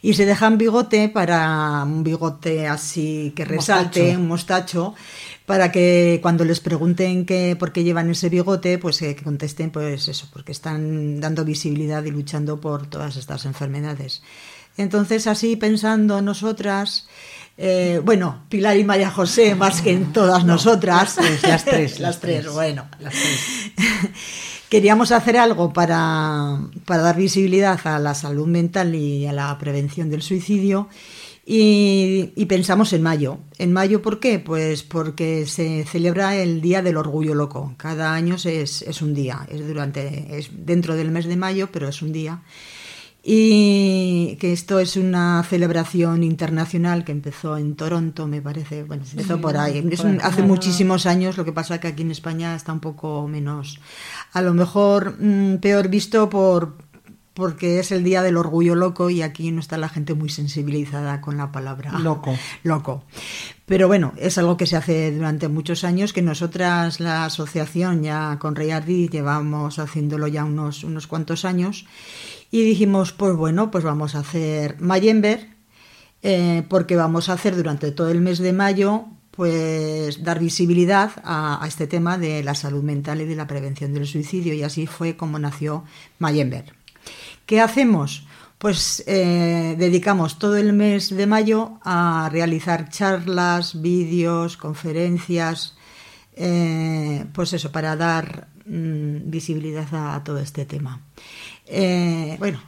Y se dejan bigote para un bigote así que resalte, Mostacho. un mostacho, para que cuando les pregunten que, por qué llevan ese bigote, pues eh, que contesten, pues eso, porque están dando visibilidad y luchando por todas estas enfermedades. Entonces, así pensando nosotras, eh, bueno, Pilar y María José, más que en todas nosotras, las tres, las tres, las las tres, tres. bueno, Las tres. queríamos hacer algo para, para dar visibilidad a la salud mental y a la prevención del suicidio y, y pensamos en mayo. ¿En mayo por qué? Pues porque se celebra el Día del Orgullo Loco. Cada año es, es un día, es, durante, es dentro del mes de mayo, pero es un día. Y que esto es una celebración internacional que empezó en Toronto, me parece. Bueno, empezó por ahí. Es un- hace muchísimos años, lo que pasa que aquí en España está un poco menos, a lo mejor mm, peor visto por porque es el día del orgullo loco y aquí no está la gente muy sensibilizada con la palabra Loco. loco. Pero bueno, es algo que se hace durante muchos años, que nosotras, la asociación, ya con Reyardi, llevamos haciéndolo ya unos, unos cuantos años. Y dijimos, pues bueno, pues vamos a hacer Mayember, eh, porque vamos a hacer durante todo el mes de mayo, pues dar visibilidad a, a este tema de la salud mental y de la prevención del suicidio. Y así fue como nació Mayember. ¿Qué hacemos? Pues eh, dedicamos todo el mes de mayo a realizar charlas, vídeos, conferencias, eh, pues eso, para dar mm, visibilidad a, a todo este tema. Eh, bueno,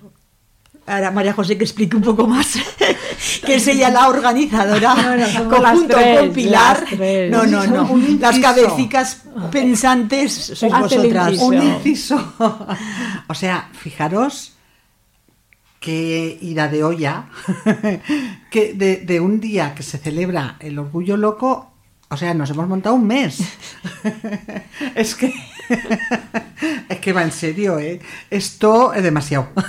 ahora María José que explique un poco más, que es ella la organizadora, No, no, conjunto tres, con Pilar. No, no, no, las cabecicas pensantes sois vosotras. Un inciso. o sea, fijaros que ira de olla, que de, de un día que se celebra el orgullo loco, o sea, nos hemos montado un mes. es que es que va en serio, ¿eh? Esto es demasiado.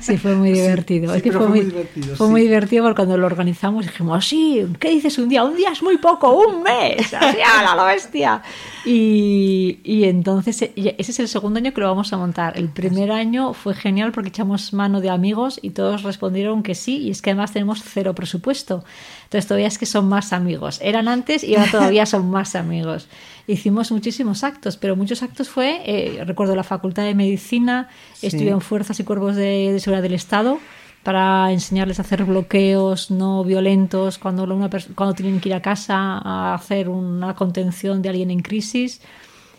Sí, fue muy divertido. sí, es que pero fue, fue muy, divertido, fue sí. muy divertido porque cuando lo organizamos dijimos, sí, ¿qué dices un día? Un día es muy poco, un mes. Así, a la bestia. Y, y entonces, y ese es el segundo año que lo vamos a montar. El primer año fue genial porque echamos mano de amigos y todos respondieron que sí. Y es que además tenemos cero presupuesto. Entonces todavía es que son más amigos. Eran antes y ahora todavía son más amigos. Hicimos muchísimos actos, pero muchos actos fue, eh, recuerdo la Facultad de Medicina, Sí. estuvieron fuerzas y cuerpos de, de seguridad del Estado para enseñarles a hacer bloqueos no violentos cuando, una cuando tienen que ir a casa a hacer una contención de alguien en crisis.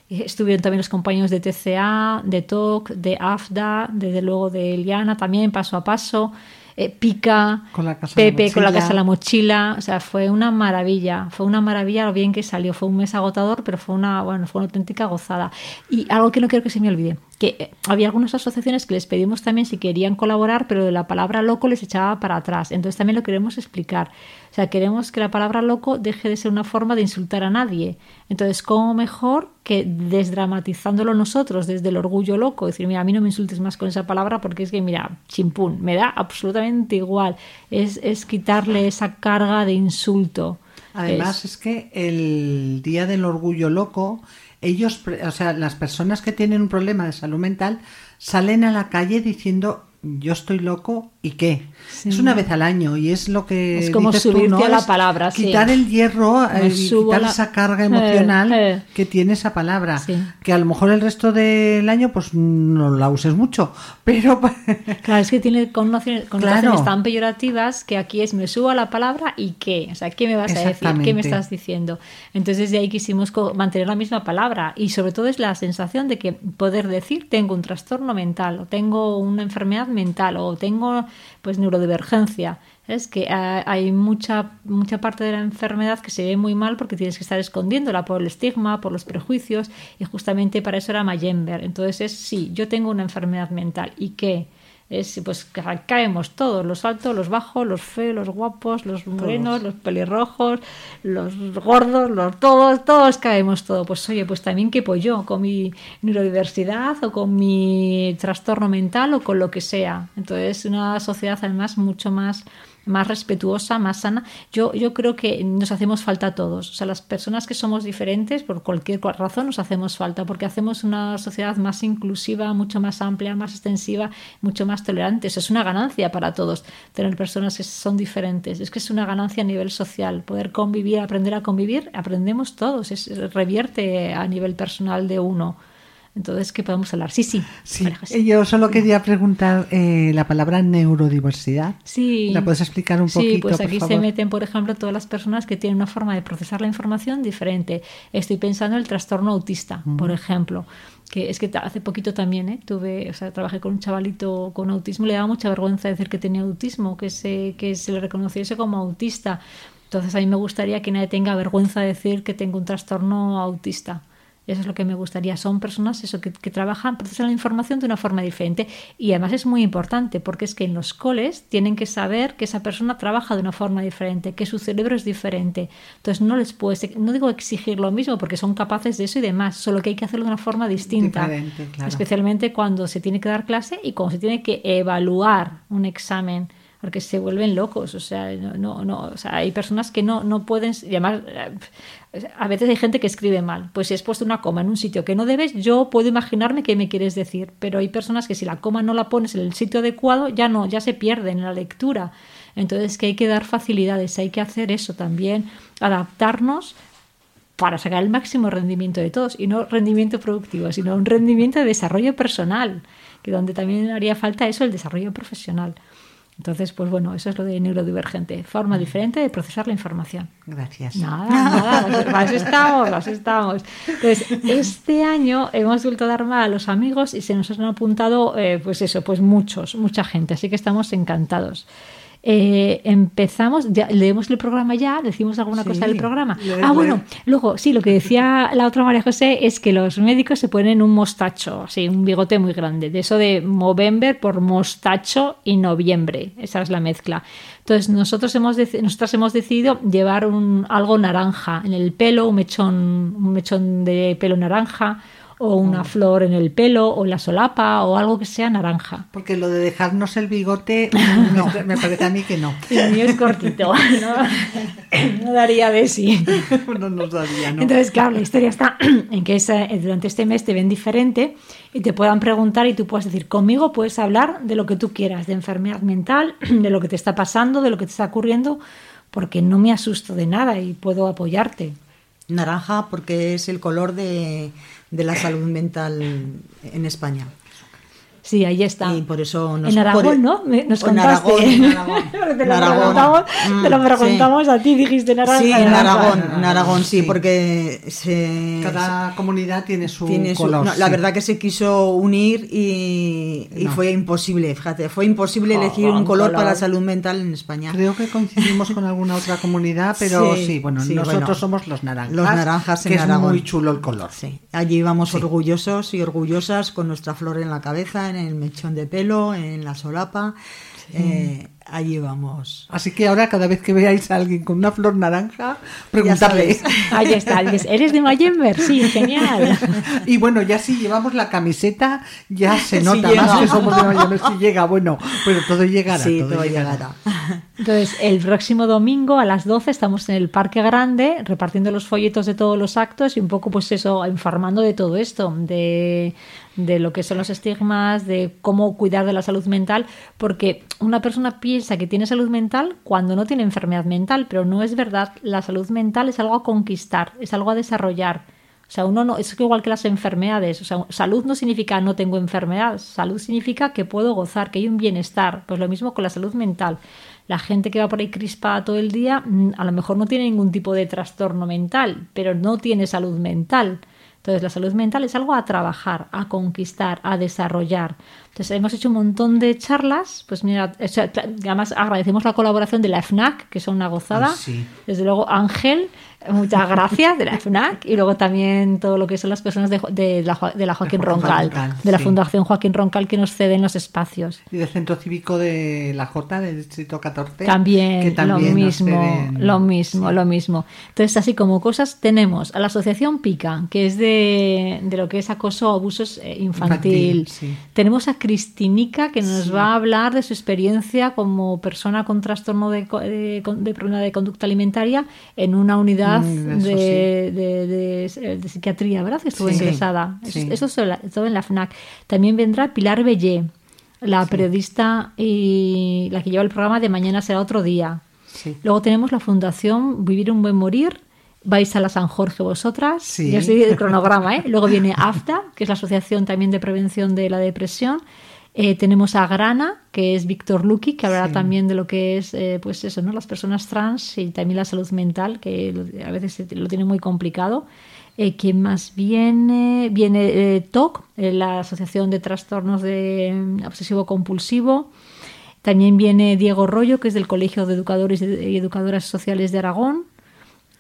Estuvieron también los compañeros de TCA, de TOC, de AFDA, desde luego de Eliana, también paso a paso. Eh, Pica, Con la casa de la Pepe con la casa de la mochila, o sea, fue una maravilla, fue una maravilla lo bien que salió, fue un mes agotador, pero fue una, bueno, fue una auténtica gozada. Y algo que no quiero que se me olvide, que eh, había algunas asociaciones que les pedimos también si querían colaborar, pero la palabra loco les echaba para atrás, entonces también lo queremos explicar. O sea, queremos que la palabra loco deje de ser una forma de insultar a nadie. Entonces, ¿cómo mejor que desdramatizándolo nosotros desde el orgullo loco? Decir, mira, a mí no me insultes más con esa palabra porque es que, mira, chimpún, me da absolutamente igual. Es, es quitarle esa carga de insulto. Además, Es- es que el día del orgullo loco, ellos, o sea, las personas que tienen un problema de salud mental salen a la calle diciendo yo estoy loco y qué. Sí. Es una vez al año y es lo que Es como dices tú, subirte ¿no? a la Es palabra, sí. Quitar el hierro eh, quitar la- esa carga Eh, emocional eh. que tiene esa palabra. Sí. Que a lo mejor el resto del año pues no la uses mucho, pero Claro, es que tiene connotaciones, connotaciones Claro. tan peyorativas que aquí es me subo a la palabra y qué. O sea, ¿qué me vas a decir? ¿Qué me estás diciendo? Entonces, de ahí quisimos mantener la misma palabra y sobre todo es la sensación de que poder decir tengo un trastorno mental o tengo una enfermedad mental o tengo pues neurodivergencia. Es que hay mucha, mucha parte de la enfermedad que se ve muy mal porque tienes que estar escondiéndola por el estigma, por los prejuicios y justamente para eso era Mayember. Entonces es, sí, yo tengo una enfermedad mental y qué es pues ca- caemos todos, los altos, los bajos, los feos, los guapos, los morenos, los pelirrojos, los gordos, los todos, todos caemos todo. Pues oye, pues también que pues yo con mi neurodiversidad o con mi trastorno mental o con lo que sea. Entonces, una sociedad además mucho más más respetuosa, más sana. Yo, yo creo que nos hacemos falta a todos. O sea, las personas que somos diferentes, por cualquier cual razón, nos hacemos falta, porque hacemos una sociedad más inclusiva, mucho más amplia, más extensiva, mucho más tolerante. Es una ganancia para todos, tener personas que son diferentes. Es que es una ganancia a nivel social. Poder convivir, aprender a convivir, aprendemos todos. Es, revierte a nivel personal de uno. Entonces, ¿qué podemos hablar? Sí, sí. sí, yo solo quería preguntar eh, la palabra neurodiversidad. Sí. ¿La puedes explicar un Sí, poquito, pues por aquí se favor? meten, por ejemplo, todas las personas que tienen una forma de procesar la información diferente. Estoy pensando en el trastorno autista, por ejemplo. Que es que hace poquito también ¿eh? tuve, o sea, trabajé con un chavalito con autismo, le daba mucha vergüenza decir que tenía autismo, que se, que se le reconociese como autista. Entonces a mí me gustaría que nadie tenga vergüenza de decir que tengo un trastorno autista. Eso es lo que me gustaría. Son personas eso, que, que, trabajan, procesan la información de una forma diferente. Y además es muy importante porque es que en los coles tienen que saber que esa persona trabaja de una forma diferente, que su cerebro es diferente. Entonces no les puedes, no digo exigir lo mismo porque son capaces de eso y demás, solo que hay que hacerlo de una forma distinta. Claro. Especialmente cuando se tiene que dar clase y cuando se tiene que evaluar un examen porque se vuelven locos, o sea, no, no, o sea, hay personas que no, no pueden, llamar a veces hay gente que escribe mal, pues si has puesto una coma en un sitio que no debes, yo puedo imaginarme qué me quieres decir, pero hay personas que si la coma no la pones en el sitio adecuado, ya no, ya se pierden en la lectura, entonces que hay que dar facilidades, hay que hacer eso también, adaptarnos para sacar el máximo rendimiento de todos, y no rendimiento productivo, sino un rendimiento de desarrollo personal, que donde también haría falta eso, el desarrollo profesional. Entonces, pues bueno, eso es lo de neurodivergente, forma diferente de procesar la información. Gracias. Nada, nada, más estamos, más estamos. Entonces, este año hemos vuelto a dar mal a los amigos y se nos han apuntado, eh, pues eso, pues muchos, mucha gente, así que estamos encantados. Eh, empezamos, ya, leemos el programa ya, decimos alguna Sí, cosa del programa. Ah, bueno, luego, sí, lo que decía la otra María José es que los médicos se ponen un mostacho, así, un bigote muy grande, de eso de Movember por mostacho y noviembre, esa es la mezcla. Entonces, nosotros hemos, nosotras hemos decidido llevar un, algo naranja en el pelo, un mechón, un mechón de pelo naranja, o una flor en el pelo, o la solapa, o algo que sea naranja. Porque lo de dejarnos el bigote, no, me parece a mí que no. El mío es cortito, no, no daría de sí. No nos daría, ¿no? Entonces, claro, la historia está en que es, eh, durante este mes te ven diferente y te puedan preguntar y tú puedes decir, conmigo puedes hablar de lo que tú quieras, de enfermedad mental, de lo que te está pasando, de lo que te está ocurriendo, porque no me asusto de nada y puedo apoyarte. Naranja porque es el color de, de la salud mental en España. Sí, ahí está. Y por eso nos en Aragón, ¿no? Nos en contaste. Aragón, en Aragón. Te En lo Aragón. preguntamos, te lo Mm, preguntamos a ti, dijiste naranja. Sí, en. Aragón, en Aragón sí, Sí. porque se, Cada comunidad tiene su tiene su- color. no, la sí. verdad que se quiso unir y, y No. fue imposible, fíjate, fue imposible Jo, elegir un color para color. la salud mental en España. Creo que coincidimos con alguna otra comunidad, pero sí, Sí, bueno, sí, nosotros bueno. somos los naranjas. Los naranjas en que es Aragón. muy chulo el color. Sí, allí vamos orgullosos y orgullosas con nuestra flor en la cabeza, en el mechón de pelo, en la solapa. eh, allí vamos. Así que ahora cada vez que veáis a alguien con una flor naranja, preguntadle. Ahí está. dices, ¿Eres de Mayember? Sí, genial. Y bueno, ya si llevamos la camiseta, ya se nota más que somos de Miami, si llega, bueno, pero todo llegará. sí, todo todo llegará. llegará. Entonces, el próximo domingo a las 12 estamos en el Parque Grande repartiendo los folletos de todos los actos y un poco, pues eso, informando de todo esto, de, de lo que son los estigmas, de cómo cuidar de la salud mental, porque una persona piensa que tiene salud mental cuando no tiene enfermedad mental, pero no es verdad. La salud mental es algo a conquistar, es algo a desarrollar. O sea, uno no, es igual que las enfermedades. O sea, salud no significa no tengo enfermedad. Salud significa que puedo gozar, que hay un bienestar. Pues lo mismo con la salud mental. La gente que va por ahí crispada todo el día, mm, a lo mejor no tiene ningún tipo de trastorno mental, pero no tiene salud mental. Entonces, la salud mental es algo a trabajar, a conquistar, a desarrollar. Entonces, hemos hecho un montón de charlas. Pues mira, o sea, además agradecemos la colaboración de la FNAC, que son una gozada. Sí. Desde luego, Ángel, muchas gracias de la FNAC. Y luego también todo lo que son las personas de, la, de la Joaquín Joaquín Roncal, Roncal, de la sí. Fundación Joaquín Roncal, que nos ceden los espacios. Y del Centro Cívico de la J, del Distrito 14. También, que también lo mismo, ceden- lo mismo, lo mismo. Entonces, así como cosas, tenemos a la Asociación PICA, que es de, de lo que es acoso o abusos eh, infantil. Infantil. Tenemos a Cristinica, que nos va a hablar de su experiencia como persona con trastorno de, de, de problema de conducta alimentaria en una unidad Mm, de, sí. psiquiatría, ¿verdad? Que estuvo Sí, ingresada. Eso, eso todo en la FNAC. También vendrá Pilar Bellé, la periodista y la que lleva el programa de Mañana será otro día. Luego tenemos la Fundación Vivir un buen morir. Vais a la San Jorge vosotras. Sí. Yo estoy el cronograma, ¿eh? Luego viene AFDA, que es la Asociación también de Prevención de la Depresión. Eh, tenemos a Grana, que es Víctor Luqui, que hablará Sí. también de lo que es, eh, pues eso, ¿no? Las personas trans y también la salud mental, que a veces lo tiene muy complicado. Eh, ¿Quién más viene? Viene eh, TOC, la Asociación de Trastornos de mm, Obsesivo Compulsivo. También viene Diego Rollo, que es del Colegio de Educadores y Educadoras Sociales de Aragón.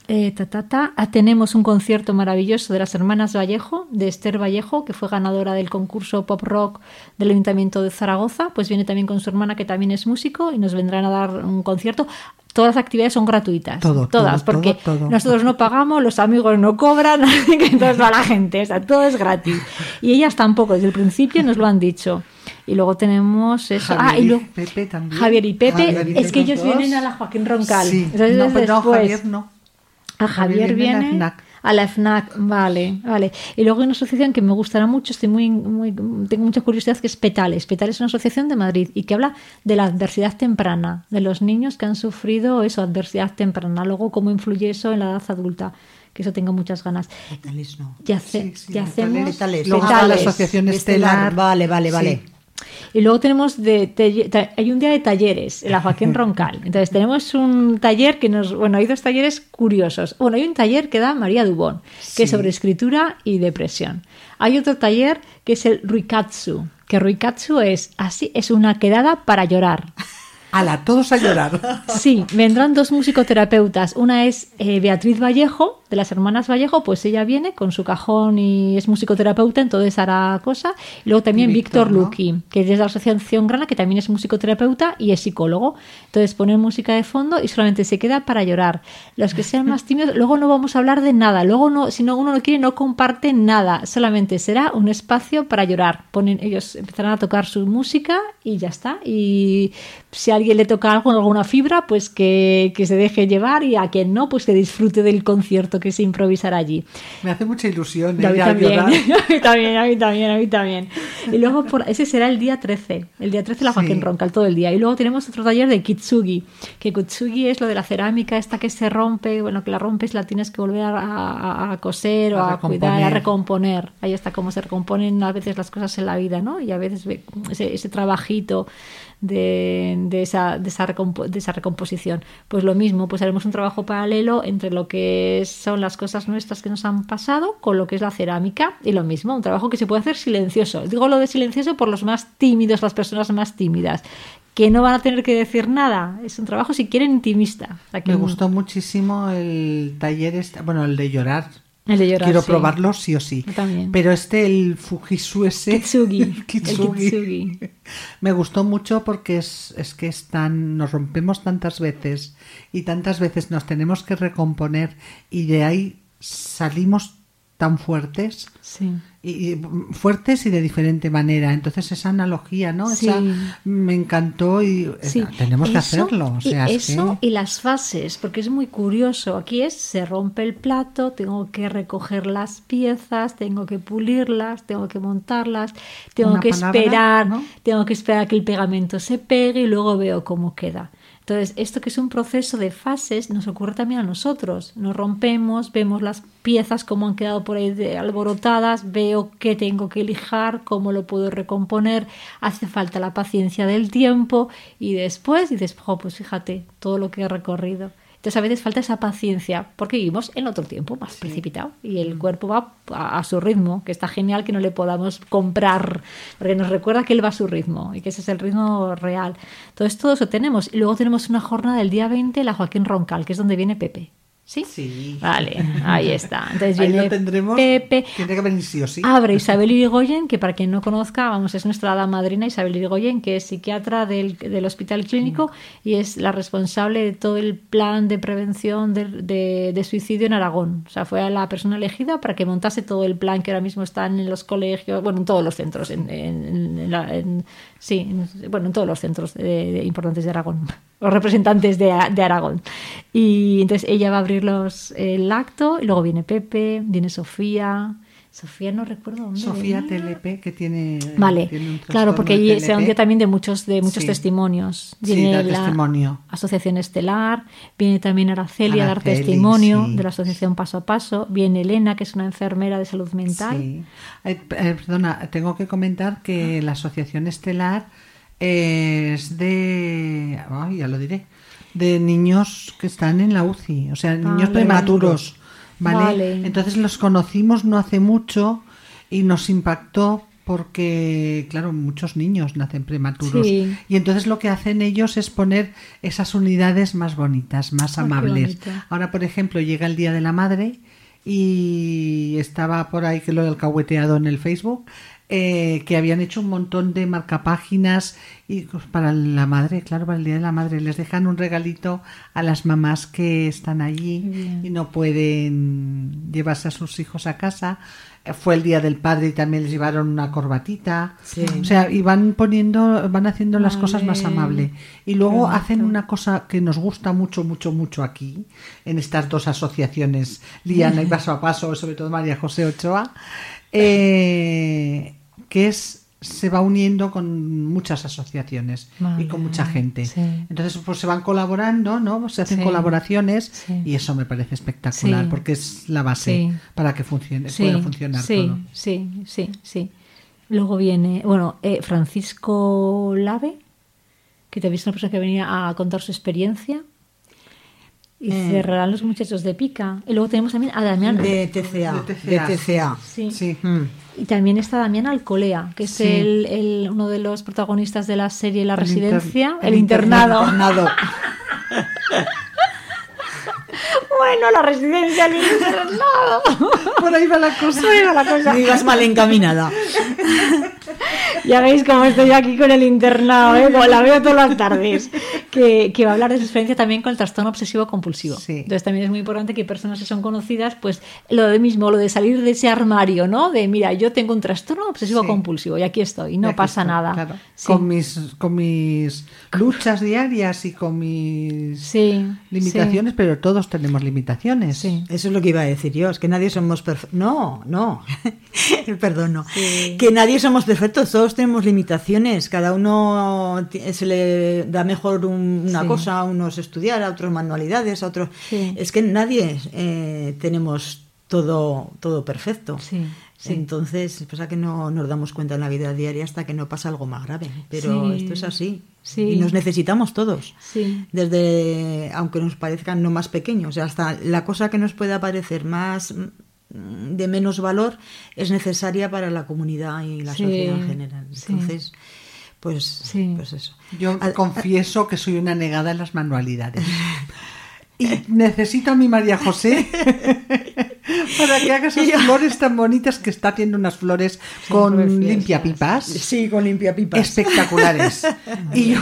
Eh, ta, ta, ta. Ah, tenemos un concierto maravilloso de las hermanas Vallejo, de Esther Vallejo, que fue ganadora del concurso Pop Rock del Ayuntamiento de Zaragoza. Pues viene también con su hermana, que también es músico, y nos vendrán a dar un concierto. Todas las actividades son gratuitas. Todo, todas, todo, porque todo, nosotros no pagamos, los amigos no cobran, así que entonces va la gente. O sea, todo es gratis. Y ellas tampoco, desde el principio nos lo han dicho. Y luego tenemos eso. Javier ah, y y luego Pepe también. Javier y Pepe, Javier y es que ellos dos. vienen a la Joaquín Roncal. Sí, Entonces, no, pero no, después- Javier no. A Javier Javier viene a la viene FNAC. a la FNAC, vale, vale. Y luego hay una asociación que me gustará mucho, estoy muy, muy, tengo mucha curiosidad, que es Petales. Petales es una asociación de Madrid y que habla de la adversidad temprana, de los niños que han sufrido eso, adversidad temprana, luego cómo influye eso en la edad adulta, que eso tengo muchas ganas. Petales no. Y, hace- Sí, sí, y hacemos Petales. Luego está la Petales. asociación Estelar, estelar. vale, vale, vale. Sí. Y luego tenemos de, hay un día de talleres en la Joaquín Roncal. Entonces tenemos un taller que nos, bueno, hay dos talleres curiosos. Bueno, hay un taller que da María Dubón, que es sobre escritura y depresión. Hay otro taller que es el Ruikatsu, que Ruikatsu es así, es una quedada para llorar. Ala, todos a llorar. Sí, vendrán dos musicoterapeutas. Una es eh, Beatriz Vallejo, de las hermanas Vallejo, pues ella viene con su cajón y es musicoterapeuta, entonces hará cosa. Y luego también Y Víctor, Víctor, ¿no? Luqui, que es de la Asociación Grana, que también es musicoterapeuta y es psicólogo. Entonces ponen música de fondo y solamente se queda para llorar. Los que sean más tímidos, luego no vamos a hablar de nada. Luego, no, si no, uno no quiere, no comparte nada. Solamente será un espacio para llorar. Ponen, ellos empezarán a tocar su música y ya está. Y si a alguien le toca algo, alguna fibra, pues que, que se deje llevar y a quien no, pues que disfrute del concierto que se improvisará allí. Me hace mucha ilusión. A mí ella también, a mí también, a mí también, a mí también. Y luego por, ese será el día 13, el día 13 la Sí. Joaquín Roncal, todo el día. Y luego tenemos otro taller de Kitsugi, que Kitsugi es lo de la cerámica esta que se rompe, bueno, que la rompes, la tienes que volver a, a- a coser o A cuidar, a recomponer. Ahí está cómo se recomponen a veces las cosas en la vida, ¿no? Y a veces ve- ese, ese trabajito de, de esa, de, esa de esa recomposición. Pues lo mismo, pues haremos un trabajo paralelo entre lo que son las cosas nuestras que nos han pasado con lo que es la cerámica y lo mismo, un trabajo que se puede hacer silencioso. Digo lo de silencioso por los más tímidos, las personas más tímidas, que no van a tener que decir nada. Es un trabajo, si quieren, intimista. O sea, que Me un- gustó muchísimo el taller, este, bueno, el de llorar. El de llorar, Quiero sí. probarlo sí o sí. Yo también. Pero este, el Fujisu ese. Kitsugi, el el Kitsugi, Kitsugi. Me gustó mucho porque es, es que es tan, nos rompemos tantas veces y tantas veces nos tenemos que recomponer y de ahí salimos tan fuertes Sí. y, fuertes y de diferente manera. Entonces esa analogía, ¿no? Sí. Esa me encantó y eh, Sí, tenemos que eso hacerlo. O sea, eso que- y las fases, porque es muy curioso. Aquí es, se rompe el plato, tengo que recoger las piezas, tengo que pulirlas, tengo que montarlas, tengo Una que palabra, esperar, ¿no? tengo que esperar a que el pegamento se pegue y luego veo cómo queda. Entonces, esto que es un proceso de fases nos ocurre también a nosotros. Nos rompemos, vemos las piezas como han quedado por ahí alborotadas, veo qué tengo que lijar, cómo lo puedo recomponer, hace falta la paciencia del tiempo y después dices, "Jo, pues fíjate todo lo que he recorrido. Entonces a veces falta esa paciencia porque vivimos en otro tiempo más precipitado y el cuerpo va a, a su ritmo, que está genial que no le podamos comprar, porque nos recuerda que él va a su ritmo y que ese es el ritmo real. Entonces todo eso tenemos. Y luego tenemos una jornada del día 20, la Joaquín Roncal, que es donde viene Pepe. ¿Sí? Sí. Vale, ahí está. Entonces Ahí viene lo tendremos. Pepe. Tiene que venir sí o sí. Abre Isabel Irigoyen, que para quien no conozca, vamos, es nuestra madrina Isabel Irigoyen, que es psiquiatra del, del Hospital Clínico y es la responsable de todo el plan de prevención de, de- de suicidio en Aragón. O sea, fue la persona elegida para que montase todo el plan que ahora mismo están en los colegios, bueno, en todos los centros, en, en- en la- en- sí, en- bueno, en todos los centros importantes de Aragón, los representantes de, de Aragón. Y entonces ella va a abrir los, el acto y luego viene Pepe, viene Sofía. Sofía no recuerdo dónde. Sofía venía. TLP, que tiene. Vale, tiene un claro, porque allí TLP. día también de muchos, de muchos Sí. testimonios. Sí, Viene da la testimonio. Asociación Estelar, viene también Araceli a dar testimonio sí. de la Asociación Paso a Paso, viene Elena, que es una enfermera de salud mental. Sí. Eh, eh, perdona, tengo que comentar que la Asociación Estelar es de. Ay, ya lo diré. De niños que están en la UCI, o sea, niños prematuros. ¿Vale? Vale. Entonces los conocimos no hace mucho y nos impactó porque, claro, muchos niños nacen prematuros. Sí. Y entonces lo que hacen ellos es poner esas unidades más bonitas, más amables. Ahora, por ejemplo, llega el Día de la Madre y estaba por ahí que lo he alcahueteado en el Facebook. Eh, que habían hecho un montón de marcapáginas y pues, para la madre, claro, para el Día de la Madre, les dejan un regalito a las mamás que están allí Bien. y no pueden llevarse a sus hijos a casa. Eh, Fue el Día del Padre y también les llevaron una corbatita. Sí. O sea, y van poniendo, van haciendo las cosas más Vale. amable. Y luego hacen una cosa que nos gusta mucho, mucho, mucho aquí, en estas dos asociaciones, Liana y Paso a Paso, sobre todo María José Ochoa, eh, que es se va uniendo con muchas asociaciones Vale, y con mucha gente. sí. Entonces, pues se van colaborando, ¿no? Se hacen Sí. colaboraciones Sí. y eso me parece espectacular Sí. porque es la base Sí. para que funcione, pueda funcionar sí, todo. Sí, sí, sí. Luego viene, bueno, eh, Francisco Lave, que te visto una persona que venía a contar su experiencia. Y Eh. cerrarán los muchachos de Pica. Y luego tenemos también a Damián. De TCA. De TCA. De TCA. Sí. Sí. Mm. Y también está Damián Alcolea, que es Sí. el, el- uno de los protagonistas de la serie La El inter- Residencia, el el, internado. Internado. bueno, la residencia, el internado. Por ahí va la cosa. Ahí va la cosa. No ibas mal encaminada. Ya veis cómo estoy aquí con el internado, ¿eh? Como la veo todas las tardes. Que, que va a hablar de su experiencia también con el trastorno obsesivo compulsivo. Sí. Entonces también es muy importante que personas que son conocidas, pues lo de mismo, lo de salir de ese armario, ¿no? De mira, yo tengo un trastorno obsesivo Sí. compulsivo y aquí estoy, y no pasa estoy, nada. claro. Sí. Con mis con mis luchas diarias y con mis Sí, limitaciones, pero todos tenemos limitaciones. Sí. Eso es lo que iba a decir yo, es que nadie somos perfectos. No, no. Perdón, no. Sí. Que nadie somos perfectos, todos tenemos limitaciones. Cada uno se le da mejor un- una Sí. cosa, a unos estudiar, a otros manualidades, a otros. Sí. Es que nadie eh, tenemos todo, todo perfecto. Sí, sí. Entonces, pasa que no nos damos cuenta en la vida diaria hasta que no pasa algo más grave. Pero Sí. esto es así. Sí. Y nos necesitamos todos Sí. desde aunque nos parezcan no más pequeños, o sea, hasta la cosa que nos pueda parecer más mm, de menos valor es necesaria para la comunidad y la Sí, sociedad en general. sí. Entonces, pues, Sí. pues eso. Yo confieso que soy una negada en las manualidades. Y necesito a mi María José para que haga esas flores tan bonitas que está haciendo unas flores con preciosas. limpiapipas Sí, con limpiapipas. espectaculares. Y yo,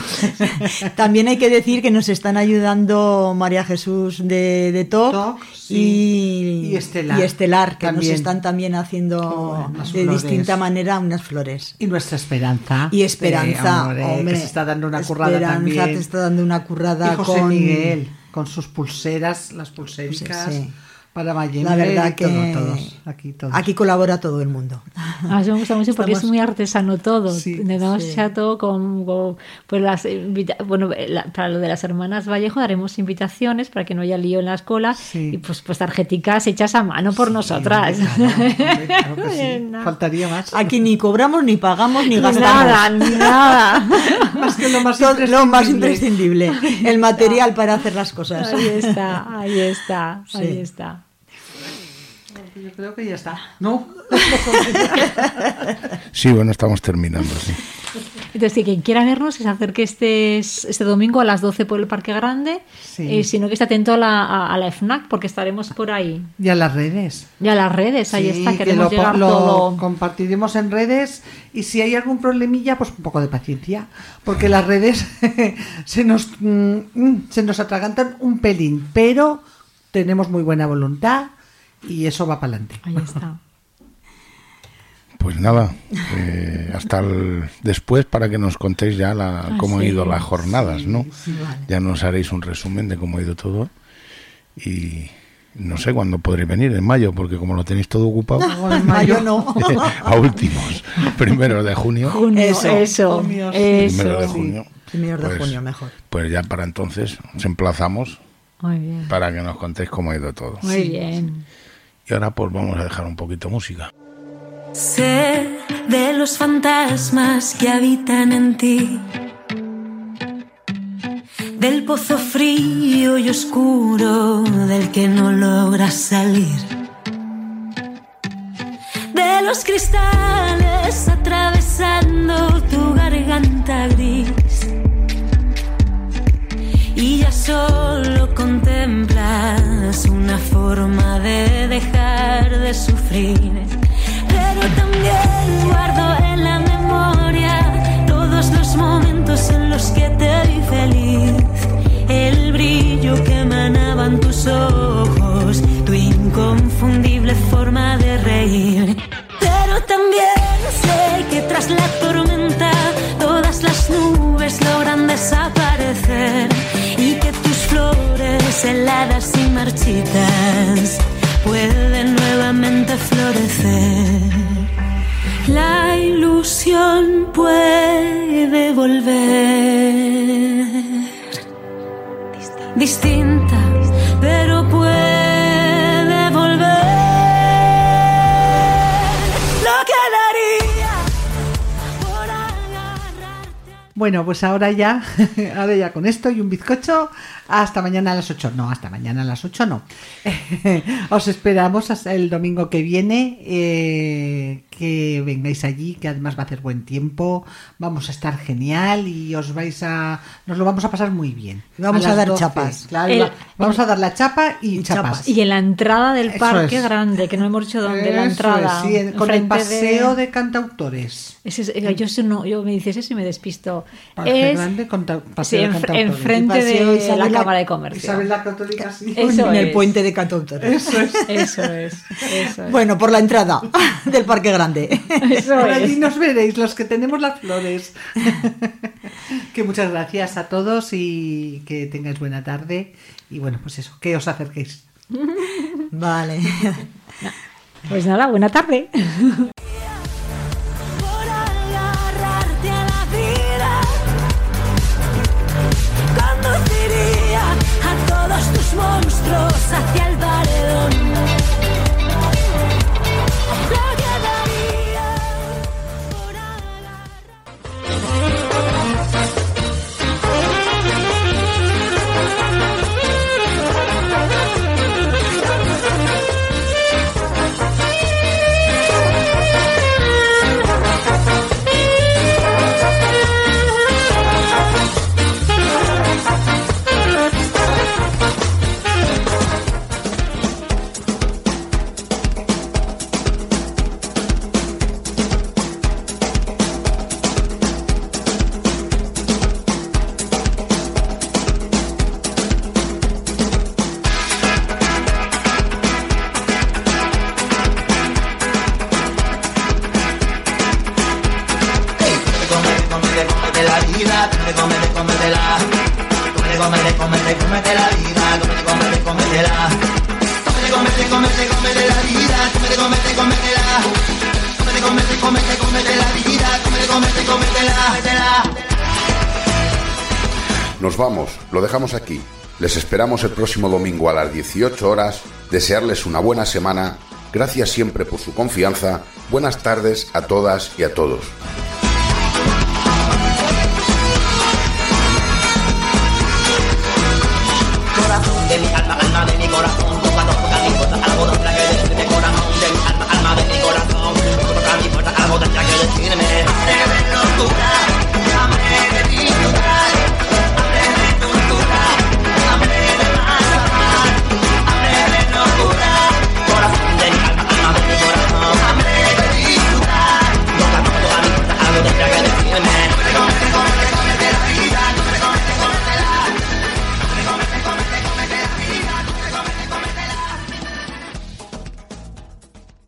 También hay que decir que nos están ayudando María Jesús de, de sí. y, Y Estelar. y Estelar, que También. nos están también haciendo de flores. distinta manera unas flores. y nuestra esperanza. Y Esperanza, Sí, hombre, hombre, que se está dando una currada Esperanza también. te está dando una currada y José con Miguel, con sus pulseras, las pulsericas Sí. para Mayembe La verdad que todo, todos, aquí todos. Aquí colabora todo el mundo. A mí me gusta mucho porque Estamos- es muy artesano todo. Sí, Intentamos sí. todo con, con- pues las invita- bueno, la- para lo de las hermanas Vallejo daremos invitaciones para que no haya lío en la escuela Sí. y pues pues tarjeticas hechas a mano por nosotras. Hombre, claro, hombre, claro que sí. Faltaría más. Aquí ni cobramos, ni pagamos, ni gastamos. nada, ni nada. Más que lo más lo más imprescindible. el material para hacer las cosas. Ahí está, ahí está, ahí Sí. está. Yo creo que ya está. ¿No? Sí, bueno, estamos terminando, sí. Entonces, que quien quiera vernos, que se acerque este, este domingo a las 12 por el Parque Grande, Sí. eh, sino que esté atento a la, a, a la FNAC, porque estaremos por ahí. Y a las redes. Y a las redes, ahí Sí, está, que queremos lo, llegar lo todo. compartiremos en redes y si hay algún problemilla, pues un poco de paciencia, porque las redes se nos mm, mm, se nos atragantan un pelín, pero tenemos muy buena voluntad y eso va para adelante. Ahí está. Pues nada, eh, hasta el- después para que nos contéis ya la, Ah, cómo han sí. ido las jornadas, ¿no? vale. Ya nos haréis un resumen de cómo ha ido todo y no sé cuándo podréis venir, en mayo, porque como lo tenéis todo ocupado, en Mayo no. a últimos, primero de junio, Junio, Eso. eso, Junio, sí. eso. primero de sí. junio, Primero de Pues- junio, mejor. pues ya para entonces os emplazamos Muy bien, para que nos contéis cómo ha ido todo. muy bien. Y ahora pues vamos a dejar un poquito música. Sé de los fantasmas que habitan en ti, del pozo frío y oscuro del que no logras salir, de los cristales atravesando tu garganta gris. Solo contemplas una forma de dejar de sufrir. Pero también guardo en la memoria todos los momentos en los que te vi feliz. El brillo que emanaban tus ojos, tu inconfundible forma de reír. Pero también sé que tras la heladas y marchitas pueden nuevamente florecer. La ilusión puede volver distinta, pero puede volver. Lo que daría por agarrarte. Bueno, pues ahora ya, ahora ya con esto y un bizcocho, hasta mañana a las 8. No, hasta mañana a las 8 no. Os esperamos hasta el domingo que viene, eh, que vengáis allí, que además va a hacer buen tiempo, vamos a estar genial y os vais a, nos lo vamos a pasar muy bien. Vamos a dar chapas. claro, El- va- vamos a dar la chapa y, chapas. Y en la entrada del Eso parque es. grande, que no hemos dicho dónde, la entrada. es, sí, en- con el paseo de, cantautores. Ese es- eh, yo, no, yo me dices eso y me despisto. Parque es grande, sí, paseo de enf- cantautores. enfrente de la la- Cámara de Comercio. Isabel la Católica, sí. Eso en el puente de cantautores. Eso es. Eso es, eso es. Bueno, por la entrada del Parque Grande. eso Por es. allí nos veréis, los que tenemos las flores. que muchas gracias a todos y que tengáis buena tarde. Y bueno, pues eso, que os acerquéis. Vale. Pues nada, buena tarde. monstruos hacia el paredón. El próximo domingo a las 18 horas. Desearles una buena semana. Gracias siempre por su confianza. Buenas tardes a todas y a todos.